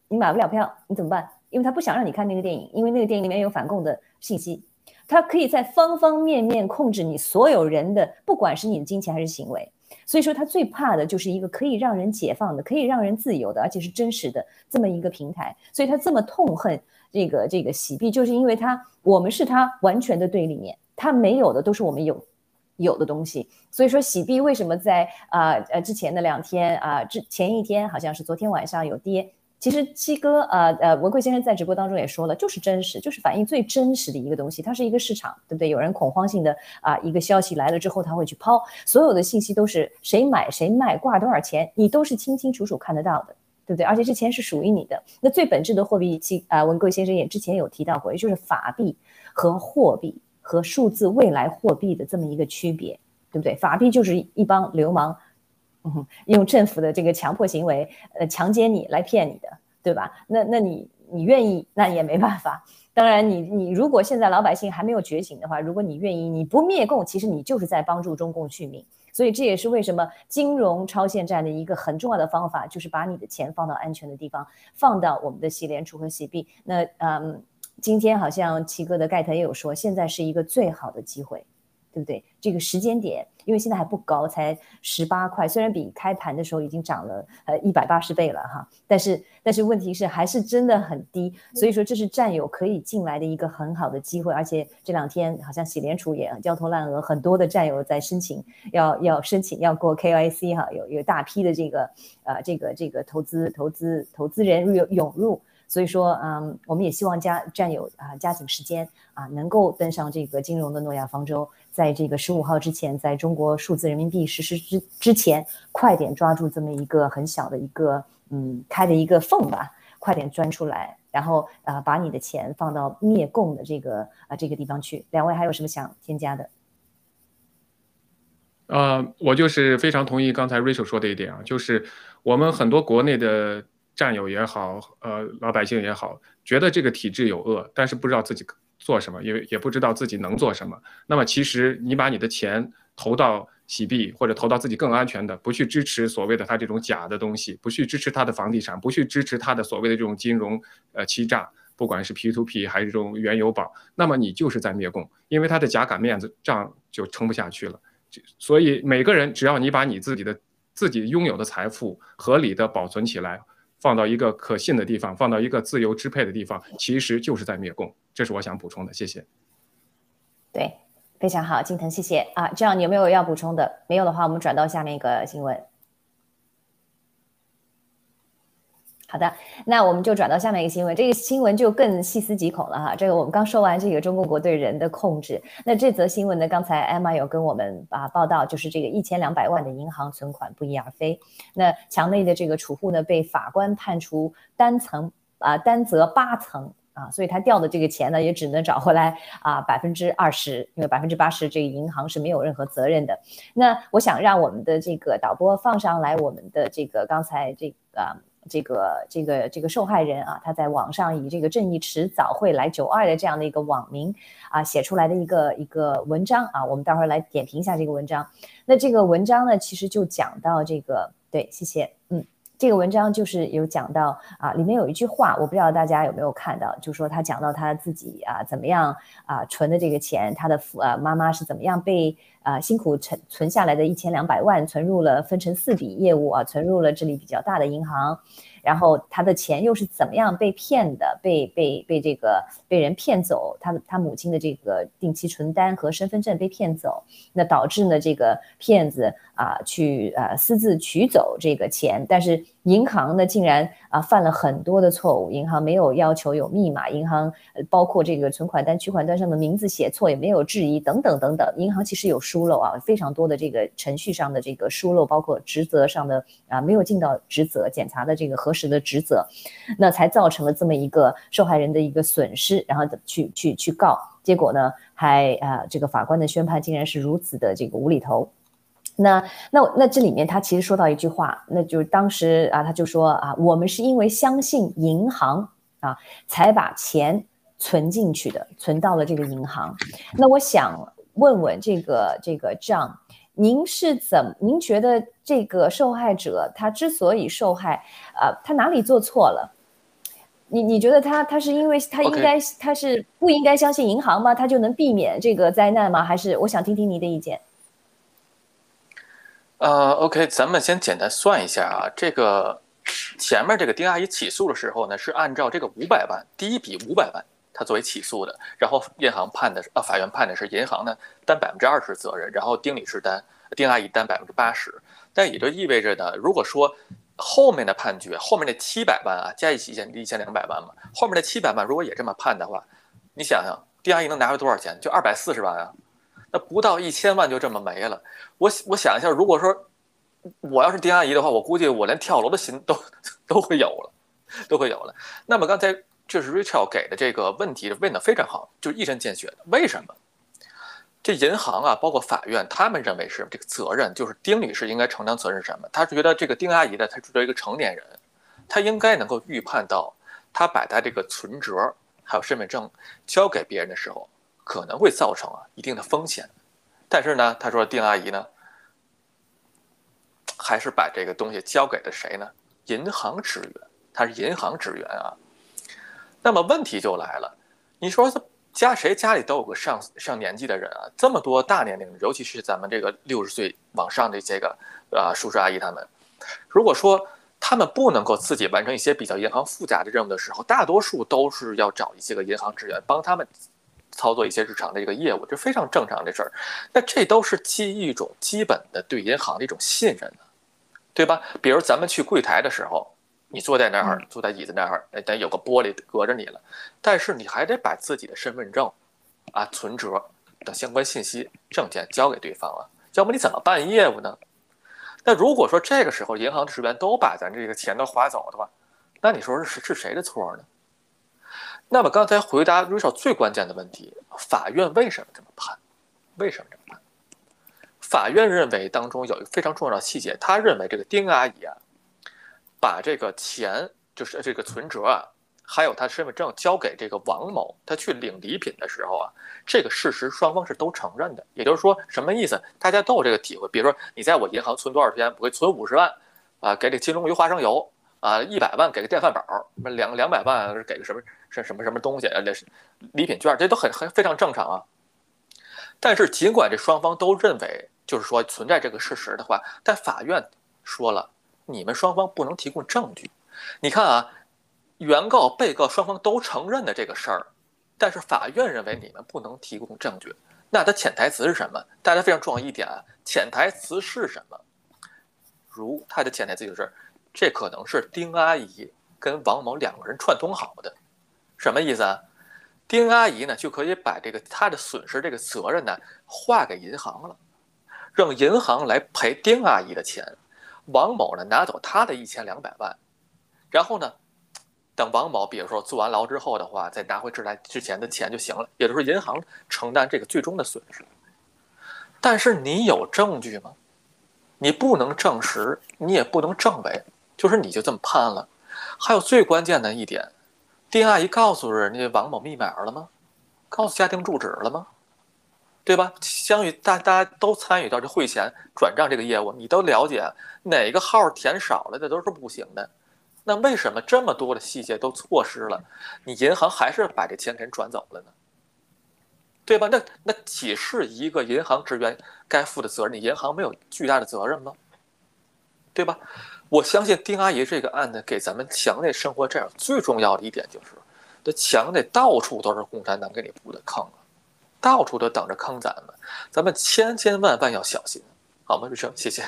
你买不了票，你怎么办？因为他不想让你看那个电影，因为那个电影里面有反共的信息。它可以在方方面面控制你所有人的，不管是你的金钱还是行为。所以说，他最怕的就是一个可以让人解放的、可以让人自由的，而且是真实的这么一个平台。所以他这么痛恨这个这个洗币，就是因为他我们是他完全的对立面，他没有的都是我们有有的东西。所以说，洗币为什么在啊呃之前的两天啊之前一天好像是昨天晚上有跌。其实七哥，呃呃，文贵先生在直播当中也说了，就是真实，就是反映最真实的一个东西。它是一个市场，对不对？有人恐慌性的啊，一个消息来了之后，他会去抛，所有的信息都是谁买谁卖，挂多少钱，你都是清清楚楚看得到的，对不对？而且这钱是属于你的。那最本质的货币，七啊，文贵先生也之前有提到过，也就是法币和货币和数字未来货币的这么一个区别，对不对？法币就是一帮流氓。嗯，用政府的这个强迫行为，呃，强奸你来骗你的，对吧？那那你你愿意，那也没办法。当然，你你如果现在老百姓还没有觉醒的话，如果你愿意，你不灭共，其实你就是在帮助中共续命。所以这也是为什么金融超限战的一个很重要的方法，就是把你的钱放到安全的地方，放到我们的洗联储和洗币。那嗯，今天好像齐哥的盖特也有说，现在是一个最好的机会。对不对？这个时间点，因为现在还不高，才十八块，虽然比开盘的时候已经涨了呃一百八十倍了哈，但是但是问题是还是真的很低，所以说这是战友可以进来的一个很好的机会，而且这两天好像喜联储也焦头烂额，很多的战友在申请要要申请要过 KYC 哈，有有大批的这个呃这个这个投资投资投资人入涌入。所以说，嗯，我们也希望加战友啊，加紧时间啊，能够登上这个金融的诺亚方舟，在这个十五号之前，在中国数字人民币实施之之前，快点抓住这么一个很小的一个嗯开的一个缝吧，快点钻出来，然后啊，把你的钱放到灭共的这个啊这个地方去。两位还有什么想添加的？呃，我就是非常同意刚才 Rachel 说的一点啊，就是我们很多国内的战友也好，呃，老百姓也好，觉得这个体制有恶，但是不知道自己做什么，也也不知道自己能做什么。那么其实你把你的钱投到洗币，或者投到自己更安全的，不去支持所谓的他这种假的东西，不去支持他的房地产，不去支持他的所谓的这种金融呃欺诈，不管是 P to P 还是这种原油宝，那么你就是在灭共，因为他的假擀面子账就撑不下去了。所以每个人，只要你把你自己的自己拥有的财富合理的保存起来，放到一个可信的地方，放到一个自由支配的地方，其实就是在灭共。这是我想补充的，谢谢。对，非常好，金腾，谢谢啊。这样你有没有要补充的？没有的话，我们转到下面一个新闻。好的，那我们就转到下面一个新闻，这个新闻就更细思极恐了哈。这个我们刚说完这个中共国对人的控制，那这则新闻呢，刚才艾玛有跟我们啊报道，就是这个一千两百万的银行存款不翼而飞。那墙内的这个储户呢，被法官判处单层啊单责八层啊，所以他掉的这个钱呢，也只能找回来啊百分之二十，因为百分之八十这个银行是没有任何责任的。那我想让我们的这个导播放上来我们的这个刚才这个。这个这个这个受害人啊，他在网上以这个正义迟早会来九二的这样的一个网名啊写出来的一个一个文章啊，我们待会儿来点评一下这个文章。那这个文章呢，其实就讲到这个，对，谢谢，嗯。这个文章就是有讲到啊，里面有一句话，我不知道大家有没有看到，就说他讲到他自己啊怎么样啊存的这个钱，他的父啊妈妈是怎么样被啊辛苦存存下来的一千两百万存入了分成四笔业务啊存入了这里比较大的银行。然后他的钱又是怎么样被骗的？被被被这个被人骗走？他他母亲的这个定期存单和身份证被骗走，那导致呢这个骗子啊去呃私自取走这个钱，但是。银行呢，竟然啊犯了很多的错误。银行没有要求有密码，银行包括这个存款单、取款单上的名字写错也没有质疑，等等等等。银行其实有疏漏啊，非常多的这个程序上的这个疏漏，包括职责上的啊没有尽到职责，检查的这个核实的职责，那才造成了这么一个受害人的一个损失，然后去去去告，结果呢还啊这个法官的宣判竟然是如此的这个无厘头。那那那这里面他其实说到一句话，那就是当时啊他就说啊我们是因为相信银行啊才把钱存进去的，存到了这个银行。那我想问问这个这个账，您是怎您觉得这个受害者他之所以受害，啊他哪里做错了？你你觉得他他是因为他应该他是不应该相信银行吗？他就能避免这个灾难吗？还是我想听听您的意见。呃，OK，咱们先简单算一下啊，这个前面这个丁阿姨起诉的时候呢，是按照这个五百万第一笔五百万，她作为起诉的，然后银行判的是啊，法院判的是银行呢担百分之二十责任，然后丁女士担丁阿姨担百分之八十，但也就意味着呢，如果说后面的判决后面那七百万啊，加一起一千两百万嘛，后面那七百万如果也这么判的话，你想想丁阿姨能拿回多少钱？就二百四十万啊。那不到一千万就这么没了，我我想一下，如果说我要是丁阿姨的话，我估计我连跳楼的心都 都会有了，都会有了。那么刚才就是 Rachel 给的这个问题问的非常好，就一针见血的。为什么？这银行啊，包括法院，他们认为是这个责任，就是丁女士应该承担责任什么？他是觉得这个丁阿姨呢，她作为一个成年人，她应该能够预判到，她把她这个存折还有身份证交给别人的时候。可能会造成啊一定的风险，但是呢，他说丁阿姨呢，还是把这个东西交给了谁呢？银行职员，他是银行职员啊。那么问题就来了，你说家谁家里都有个上上年纪的人啊，这么多大年龄，尤其是咱们这个六十岁往上的这个啊叔叔阿姨他们，如果说他们不能够自己完成一些比较银行复杂的任务的时候，大多数都是要找一些个银行职员帮他们。操作一些日常的一个业务，这非常正常的事儿。那这都是基于一种基本的对银行的一种信任的，对吧？比如咱们去柜台的时候，你坐在那儿，坐在椅子那儿，得有个玻璃隔着你了，但是你还得把自己的身份证、啊存折等相关信息证件交给对方啊，要不你怎么办业务呢？那如果说这个时候银行职员都把咱这个钱都划走的话，那你说是是谁的错呢？那么刚才回答 Rachel 最关键的问题，法院为什么这么判？为什么这么判？法院认为当中有一个非常重要的细节，他认为这个丁阿姨啊，把这个钱就是这个存折啊，还有她身份证交给这个王某，他去领礼品的时候啊，这个事实双方是都承认的。也就是说，什么意思？大家都有这个体会。比如说，你在我银行存多少钱？我会存五十万啊，给这金龙鱼花生油啊，一百万给个电饭煲，两两百万给个什么什什么什么东西啊？这是礼品券，这都很很非常正常啊。但是，尽管这双方都认为就是说存在这个事实的话，但法院说了，你们双方不能提供证据。你看啊，原告、被告双方都承认的这个事儿，但是法院认为你们不能提供证据。那它潜台词是什么？大家非常重要一点啊，潜台词是什么？如它的潜台词就是，这可能是丁阿姨跟王某两个人串通好的，什么意思啊？丁阿姨呢，就可以把这个她的损失这个责任呢，划给银行了，让银行来赔丁阿姨的钱，王某呢拿走他的一千两百万，然后呢，等王某比如说坐完牢之后的话，再拿回之来之前的钱就行了，也就是银行承担这个最终的损失。但是你有证据吗？你不能证实，你也不能证伪，就是你就这么判了。还有最关键的一点。丁阿姨告诉人家王某密码了吗？告诉家庭住址了吗？对吧？相当于大大家都参与到这汇钱转账这个业务，你都了解哪个号填少了的都是不行的。那为什么这么多的细节都错失了？你银行还是把这钱给人转走了呢？对吧？那那岂是一个银行职员该负的责任？你银行没有巨大的责任吗？对吧？我相信丁阿姨这个案子给咱们墙内生活这样最重要的一点就是，这墙内到处都是共产党给你布的坑啊，到处都等着坑咱们，咱们千千万万要小心，好吗？玉生，谢谢。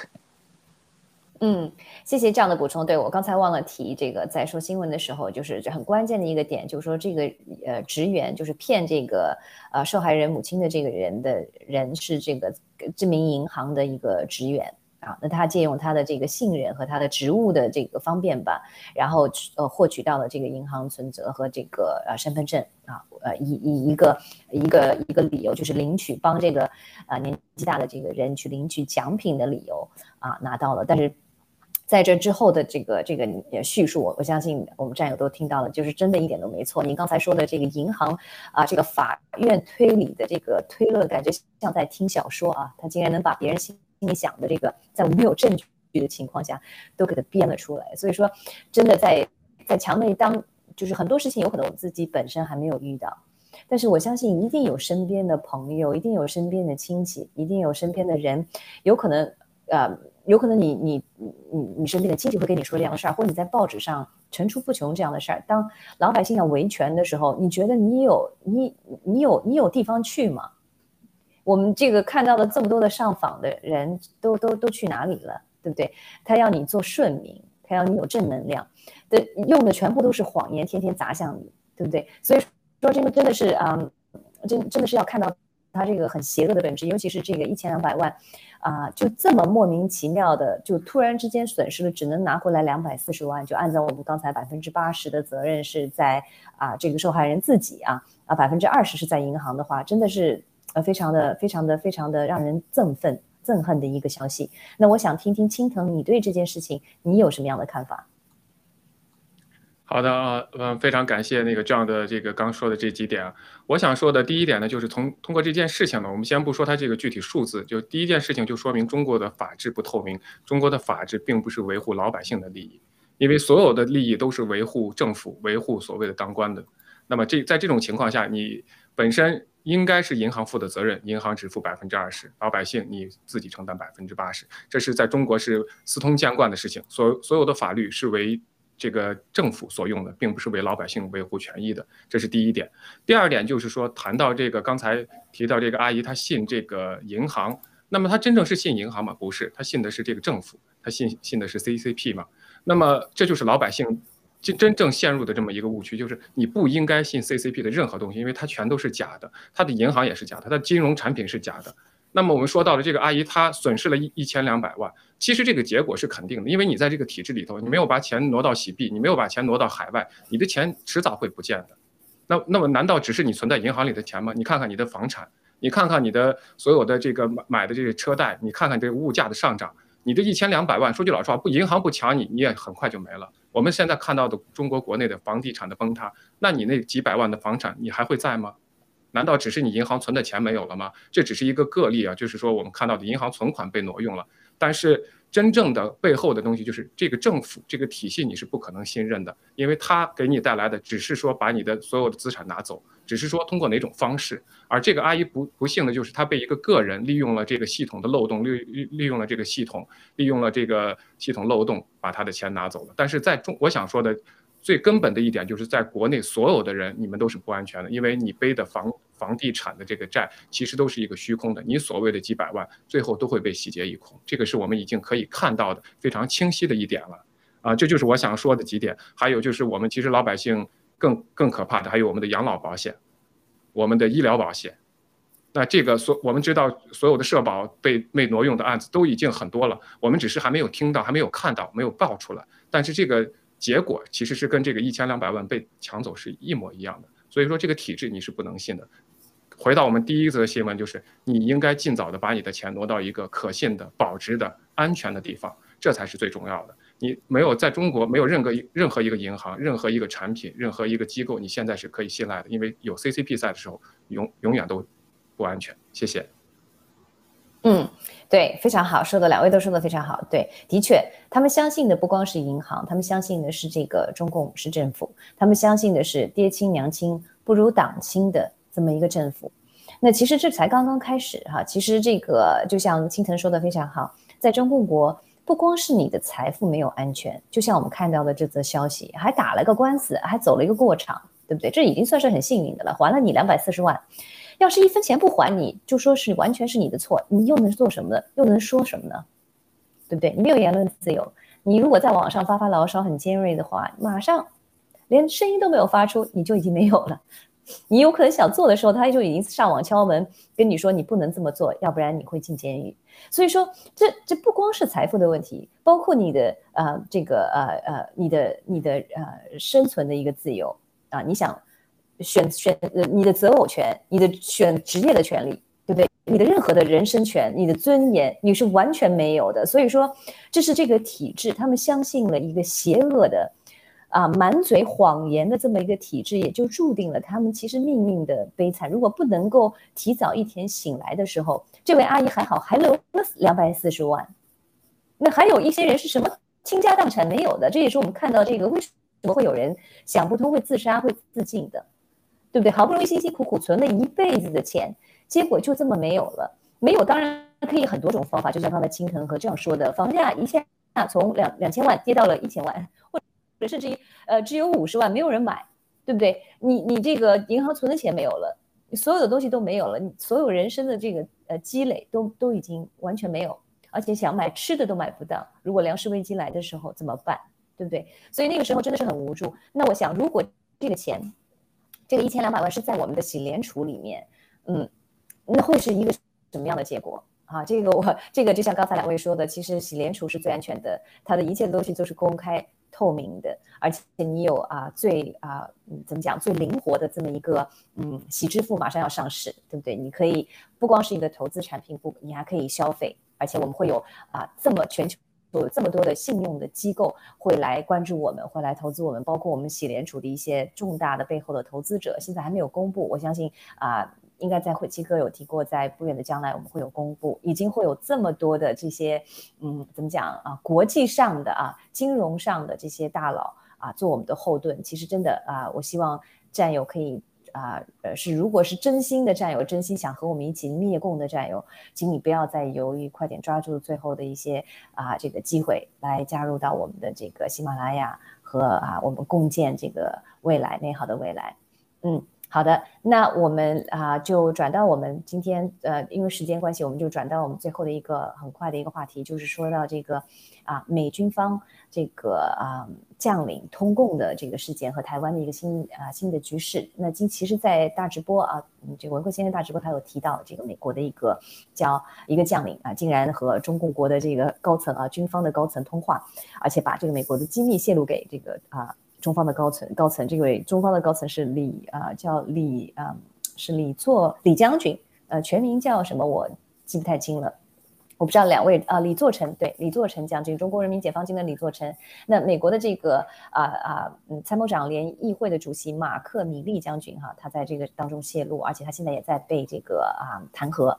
嗯，谢谢这样的补充。对我刚才忘了提这个，在说新闻的时候，就是很关键的一个点，就是说这个呃职员就是骗这个呃受害人母亲的这个人的人是这个知名银行的一个职员。啊，那他借用他的这个信任和他的职务的这个方便吧，然后呃获取到了这个银行存折和这个呃身份证啊，呃以以一个一个一个理由就是领取帮这个啊年纪大的这个人去领取奖品的理由啊拿到了，但是在这之后的这个这个叙述，我我相信我们战友都听到了，就是真的一点都没错。您刚才说的这个银行啊，这个法院推理的这个推论，感觉像在听小说啊，他竟然能把别人心。心里想的这个，在没有证据的情况下，都给他编了出来。所以说，真的在在墙内当，就是很多事情有可能我自己本身还没有遇到，但是我相信一定有身边的朋友，一定有身边的亲戚，一定有身边的人，有可能呃，有可能你你你你身边的亲戚会跟你说这样的事儿，或者你在报纸上层出不穷这样的事儿。当老百姓要维权的时候，你觉得你有你你有你有地方去吗？我们这个看到了这么多的上访的人都都都去哪里了，对不对？他要你做顺民，他要你有正能量，的用的全部都是谎言，天天砸向你，对不对？所以说这个真的是啊，真真的是要看到他这个很邪恶的本质，尤其是这个一千两百万啊，就这么莫名其妙的就突然之间损失了，只能拿回来两百四十万，就按照我们刚才百分之八十的责任是在啊这个受害人自己啊啊百分之二十是在银行的话，真的是。呃，非常的、非常的、非常的让人憎愤、憎恨的一个消息。那我想听听青藤，你对这件事情你有什么样的看法？好的啊，嗯，非常感谢那个这样的这个刚说的这几点啊。我想说的第一点呢，就是从通过这件事情呢，我们先不说它这个具体数字，就第一件事情就说明中国的法治不透明，中国的法治并不是维护老百姓的利益，因为所有的利益都是维护政府、维护所谓的当官的。那么这在这种情况下，你本身。应该是银行负的责任，银行只负百分之二十，老百姓你自己承担百分之八十，这是在中国是司通见惯的事情。所所有的法律是为这个政府所用的，并不是为老百姓维护权益的，这是第一点。第二点就是说，谈到这个刚才提到这个阿姨，她信这个银行，那么她真正是信银行吗？不是，她信的是这个政府，她信信的是 CCP 嘛？那么这就是老百姓。真真正陷入的这么一个误区，就是你不应该信 CCP 的任何东西，因为它全都是假的，它的银行也是假的，它的金融产品是假的。那么我们说到了这个阿姨，她损失了一一千两百万，其实这个结果是肯定的，因为你在这个体制里头，你没有把钱挪到洗币，你没有把钱挪到海外，你的钱迟早会不见的。那那么难道只是你存在银行里的钱吗？你看看你的房产，你看看你的所有的这个买买的这个车贷，你看看这个物价的上涨，你这一千两百万，说句老实话，不银行不抢你，你也很快就没了。我们现在看到的中国国内的房地产的崩塌，那你那几百万的房产，你还会在吗？难道只是你银行存的钱没有了吗？这只是一个个例啊，就是说我们看到的银行存款被挪用了，但是。真正的背后的东西就是这个政府这个体系你是不可能信任的，因为它给你带来的只是说把你的所有的资产拿走，只是说通过哪种方式。而这个阿姨不不幸的就是她被一个个人利用了这个系统的漏洞，利利利用了这个系统，利用了这个系统漏洞把她的钱拿走了。但是在中我想说的。最根本的一点就是在国内所有的人，你们都是不安全的，因为你背的房房地产的这个债，其实都是一个虚空的。你所谓的几百万，最后都会被洗劫一空。这个是我们已经可以看到的非常清晰的一点了。啊，这就是我想说的几点。还有就是我们其实老百姓更更可怕的，还有我们的养老保险，我们的医疗保险。那这个所我们知道所有的社保被被挪用的案子都已经很多了，我们只是还没有听到，还没有看到，没有爆出来。但是这个。结果其实是跟这个一千两百万被抢走是一模一样的，所以说这个体制你是不能信的。回到我们第一则新闻，就是你应该尽早的把你的钱挪到一个可信的、保值的、安全的地方，这才是最重要的。你没有在中国没有任何任何一个银行、任何一个产品、任何一个机构，你现在是可以信赖的，因为有 CCP 在的时候，永永远都不安全。谢谢。嗯，对，非常好，说的两位都说的非常好。对，的确，他们相信的不光是银行，他们相信的是这个中共是政府，他们相信的是爹亲娘亲不如党亲的这么一个政府。那其实这才刚刚开始哈，其实这个就像青藤说的非常好，在中共国不光是你的财富没有安全，就像我们看到的这则消息，还打了个官司，还走了一个过场，对不对？这已经算是很幸运的了，还了你两百四十万。要是一分钱不还，你就说是完全是你的错，你又能做什么呢？又能说什么呢？对不对？你没有言论自由。你如果在网上发发牢骚很尖锐的话，马上连声音都没有发出，你就已经没有了。你有可能想做的时候，他就已经上网敲门跟你说你不能这么做，要不然你会进监狱。所以说，这这不光是财富的问题，包括你的呃这个呃呃你的你的呃生存的一个自由啊，你想。选选呃，你的择偶权，你的选职业的权利，对不对？你的任何的人身权，你的尊严，你是完全没有的。所以说，这是这个体制，他们相信了一个邪恶的，啊，满嘴谎言的这么一个体制，也就注定了他们其实命运的悲惨。如果不能够提早一天醒来的时候，这位阿姨还好，还留了两百四十万。那还有一些人是什么倾家荡产没有的？这也是我们看到这个为什么会有人想不通会自杀会自尽的。对不对？好不容易辛辛苦苦存了一辈子的钱，结果就这么没有了。没有，当然可以很多种方法，就像刚才青藤和这样说的，房价一下从两两千万跌到了一千万，或者甚至于呃只有五十万，没有人买，对不对？你你这个银行存的钱没有了，你所有的东西都没有了，你所有人生的这个呃积累都都已经完全没有，而且想买吃的都买不到。如果粮食危机来的时候怎么办？对不对？所以那个时候真的是很无助。那我想，如果这个钱。这个一千两百万是在我们的洗联储里面，嗯，那会是一个什么样的结果啊？这个我这个就像刚才两位说的，其实洗联储是最安全的，它的一切东西都是公开透明的，而且你有啊最啊怎么讲最灵活的这么一个嗯洗支付马上要上市，对不对？你可以不光是一个投资产品，不，你还可以消费，而且我们会有啊这么全球。有这么多的信用的机构会来关注我们，会来投资我们，包括我们喜联储的一些重大的背后的投资者，现在还没有公布。我相信啊，应该在会期哥有提过，在不远的将来我们会有公布，已经会有这么多的这些，嗯，怎么讲啊？国际上的啊，金融上的这些大佬啊，做我们的后盾。其实真的啊，我希望战友可以。啊，呃，是，如果是真心的战友，真心想和我们一起灭共的战友，请你不要再犹豫，快点抓住最后的一些啊这个机会，来加入到我们的这个喜马拉雅和啊我们共建这个未来美好的未来。嗯，好的，那我们啊就转到我们今天呃，因为时间关系，我们就转到我们最后的一个很快的一个话题，就是说到这个啊美军方。这个啊，将领通共的这个事件和台湾的一个新啊新的局势。那今其实，在大直播啊，这个文科先生大直播，他有提到这个美国的一个叫一个将领啊，竟然和中共国的这个高层啊，军方的高层通话，而且把这个美国的机密泄露给这个啊中方的高层高层。这位中方的高层是李啊，叫李啊，是李作李将军。呃，全名叫什么？我记不太清了。我不知道两位啊，李作成对李作成将军，中国人民解放军的李作成。那美国的这个啊啊嗯参谋长联议会的主席马克米利将军哈，他在这个当中泄露，而且他现在也在被这个啊弹劾。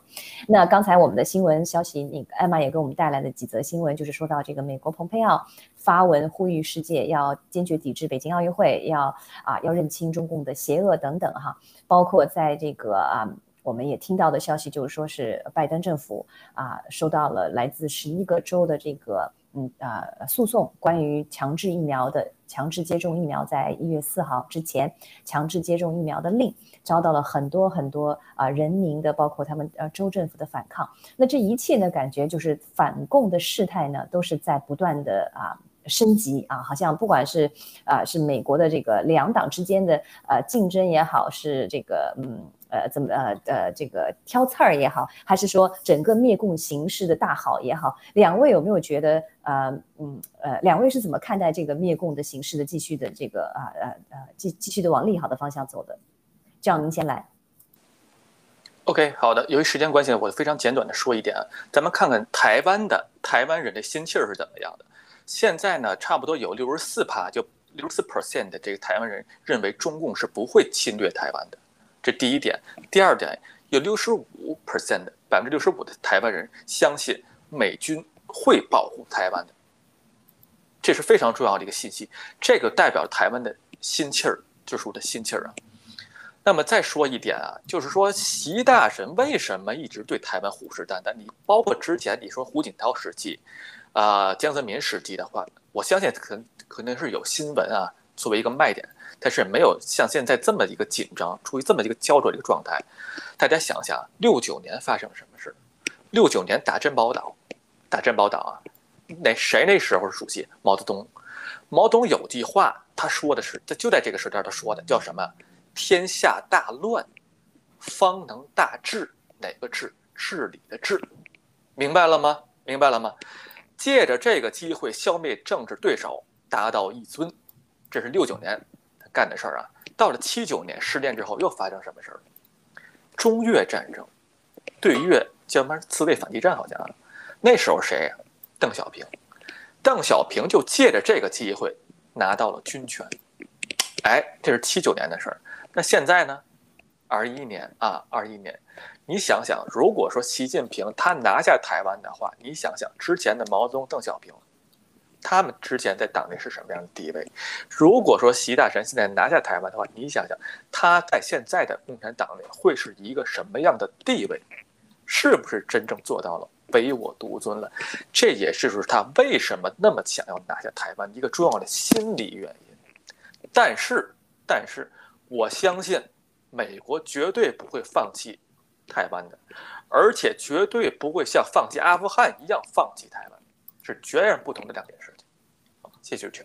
那刚才我们的新闻消息，那个艾玛也给我们带来的几则新闻，就是说到这个美国蓬佩奥发文呼吁世界要坚决抵制北京奥运会，要啊要认清中共的邪恶等等哈，包括在这个啊。我们也听到的消息就是说，是拜登政府啊收到了来自十一个州的这个嗯啊诉讼，关于强制疫苗的强制接种疫苗在一月四号之前强制接种疫苗的令，遭到了很多很多啊人民的，包括他们呃州政府的反抗。那这一切呢，感觉就是反共的事态呢，都是在不断的啊升级啊，好像不管是啊是美国的这个两党之间的呃竞争也好，是这个嗯。呃，怎么呃呃，这个挑刺儿也好，还是说整个灭共形势的大好也好，两位有没有觉得呃嗯呃，两位是怎么看待这个灭共的形势的继续的这个啊呃呃继继续的往利好的方向走的？这样您先来。OK，好的，由于时间关系呢，我非常简短的说一点啊，咱们看看台湾的台湾人的心气儿是怎么样的。现在呢，差不多有六十四趴，就六十四 percent 的这个台湾人认为中共是不会侵略台湾的。这第一点，第二点，有六十五 percent 的百分之六十五的台湾人相信美军会保护台湾的，这是非常重要的一个信息。这个代表台湾的心气儿，就是我的心气儿啊。那么再说一点啊，就是说习大神为什么一直对台湾虎视眈眈？你包括之前你说胡锦涛时期，啊江泽民时期的话，我相信可可能是有新闻啊作为一个卖点。但是没有像现在这么一个紧张，处于这么一个焦灼的一个状态。大家想想，六九年发生了什么事？六九年打珍宝岛，打珍宝岛啊，那谁那时候是主席？毛泽东。毛泽东有句话，他说的是，他就在这个时段他说的，叫什么？天下大乱，方能大治。哪个治？治理的治。明白了吗？明白了吗？借着这个机会消灭政治对手，达到一尊。这是六九年。干的事儿啊，到了七九年失恋之后，又发生什么事儿？中越战争，对越叫什么自卫反击战？好像那时候谁呀？邓小平。邓小平就借着这个机会拿到了军权。哎，这是七九年的事儿。那现在呢？二一年啊，二一年，你想想，如果说习近平他拿下台湾的话，你想想之前的毛泽东、邓小平。他们之前在党内是什么样的地位？如果说习大神现在拿下台湾的话，你想想他在现在的共产党内会是一个什么样的地位？是不是真正做到了唯我独尊了？这也是说他为什么那么想要拿下台湾一个重要的心理原因。但是，但是我相信美国绝对不会放弃台湾的，而且绝对不会像放弃阿富汗一样放弃台湾。是截然不同的两件事。谢谢主持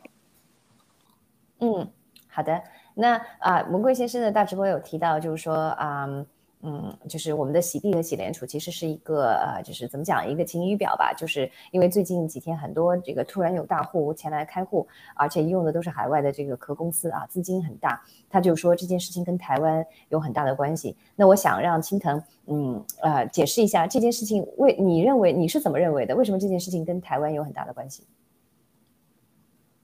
嗯，好的。那啊，文贵先生的大直播有提到，就是说啊。嗯，就是我们的洗币和洗联储其实是一个呃，就是怎么讲一个晴雨表吧。就是因为最近几天很多这个突然有大户前来开户，而且用的都是海外的这个壳公司啊，资金很大。他就说这件事情跟台湾有很大的关系。那我想让青藤嗯呃解释一下这件事情为你认为你是怎么认为的？为什么这件事情跟台湾有很大的关系？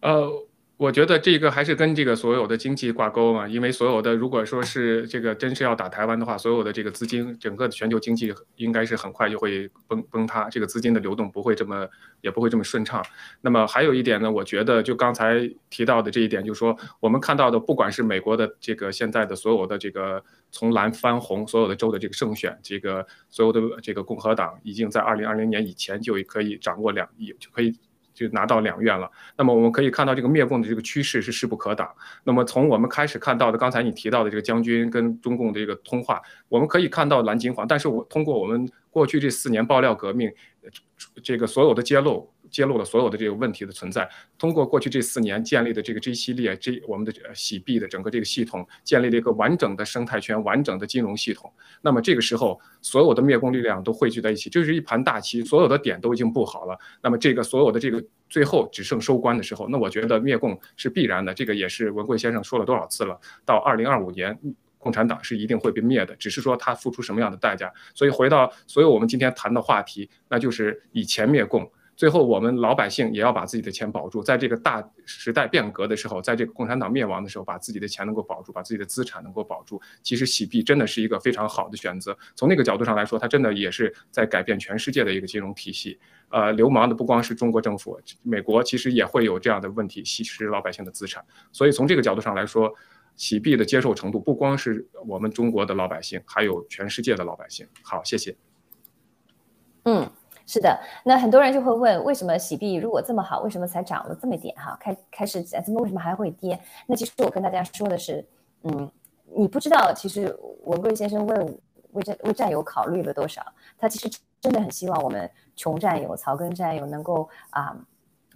呃。我觉得这个还是跟这个所有的经济挂钩嘛，因为所有的如果说是这个真是要打台湾的话，所有的这个资金，整个的全球经济应该是很快就会崩崩塌，这个资金的流动不会这么也不会这么顺畅。那么还有一点呢，我觉得就刚才提到的这一点，就是说我们看到的，不管是美国的这个现在的所有的这个从蓝翻红所有的州的这个胜选，这个所有的这个共和党已经在二零二零年以前就可以掌握两亿，就可以。就拿到两院了。那么我们可以看到，这个灭共的这个趋势是势不可挡。那么从我们开始看到的，刚才你提到的这个将军跟中共的一个通话，我们可以看到蓝金黄。但是我通过我们过去这四年爆料革命，这个所有的揭露。揭露了所有的这个问题的存在。通过过去这四年建立的这个 G 系列 G 我们的洗币的整个这个系统，建立了一个完整的生态圈、完整的金融系统。那么这个时候，所有的灭共力量都汇聚在一起，就是一盘大棋，所有的点都已经布好了。那么这个所有的这个最后只剩收官的时候，那我觉得灭共是必然的。这个也是文贵先生说了多少次了。到二零二五年。共产党是一定会被灭的，只是说他付出什么样的代价。所以回到所有我们今天谈的话题，那就是以前灭共。最后，我们老百姓也要把自己的钱保住，在这个大时代变革的时候，在这个共产党灭亡的时候，把自己的钱能够保住，把自己的资产能够保住。其实洗币真的是一个非常好的选择。从那个角度上来说，它真的也是在改变全世界的一个金融体系。呃，流氓的不光是中国政府，美国其实也会有这样的问题，吸食老百姓的资产。所以从这个角度上来说，洗币的接受程度不光是我们中国的老百姓，还有全世界的老百姓。好，谢谢。嗯。是的，那很多人就会问，为什么洗币如果这么好，为什么才涨了这么点？哈，开开始怎么为什么还会跌？那其实我跟大家说的是，嗯，你不知道，其实文贵先生为为战为战友考虑了多少？他其实真的很希望我们穷战友、草根战友能够啊，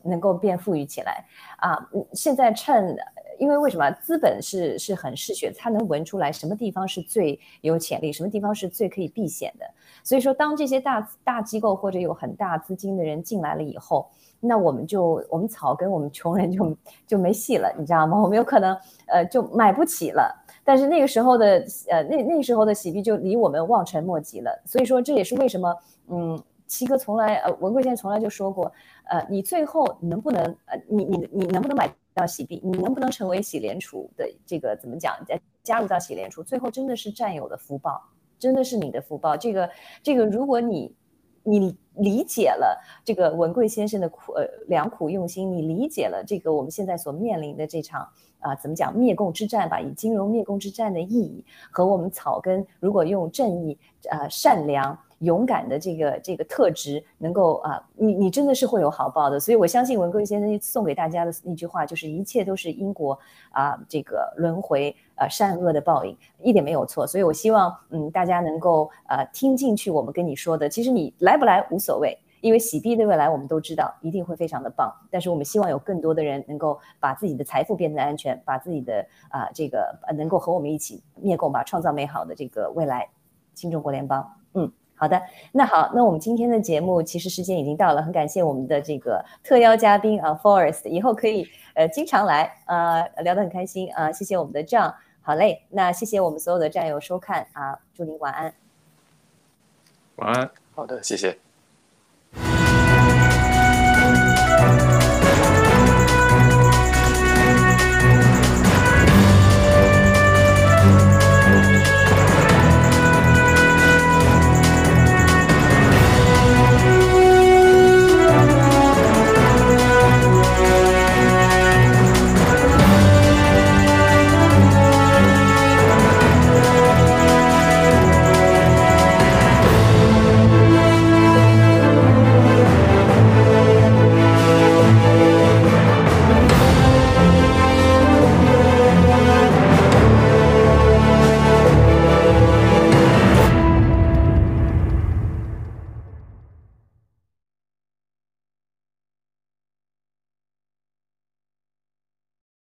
能够变富裕起来啊。现在趁。因为为什么资本是是很嗜血，它能闻出来什么地方是最有潜力，什么地方是最可以避险的。所以说，当这些大大机构或者有很大资金的人进来了以后，那我们就我们草根我们穷人就就没戏了，你知道吗？我们有可能呃就买不起了。但是那个时候的呃那那时候的洗币就离我们望尘莫及了。所以说这也是为什么嗯七哥从来呃文贵先从来就说过呃你最后能不能呃你你你能不能买？到洗币，你能不能成为洗联储的这个怎么讲？加加入到洗联储，最后真的是战友的福报，真的是你的福报。这个这个，如果你你理解了这个文贵先生的苦呃良苦用心，你理解了这个我们现在所面临的这场啊怎么讲灭共之战吧？以金融灭共之战的意义和我们草根如果用正义呃善良。勇敢的这个这个特质，能够啊，你你真的是会有好报的。所以我相信文贵先生送给大家的那句话，就是一切都是因果啊，这个轮回啊，善恶的报应，一点没有错。所以我希望嗯，大家能够呃听进去我们跟你说的。其实你来不来无所谓，因为洗币的未来我们都知道一定会非常的棒。但是我们希望有更多的人能够把自己的财富变得安全，把自己的啊这个能够和我们一起灭共吧，创造美好的这个未来，新中国联邦。好的，那好，那我们今天的节目其实时间已经到了，很感谢我们的这个特邀嘉宾啊 forest 以后可以呃经常来，啊，聊得很开心，啊，谢谢我们的 John 好嘞，那谢谢我们所有的战友收看，啊，祝您晚安。晚安，好的，谢谢。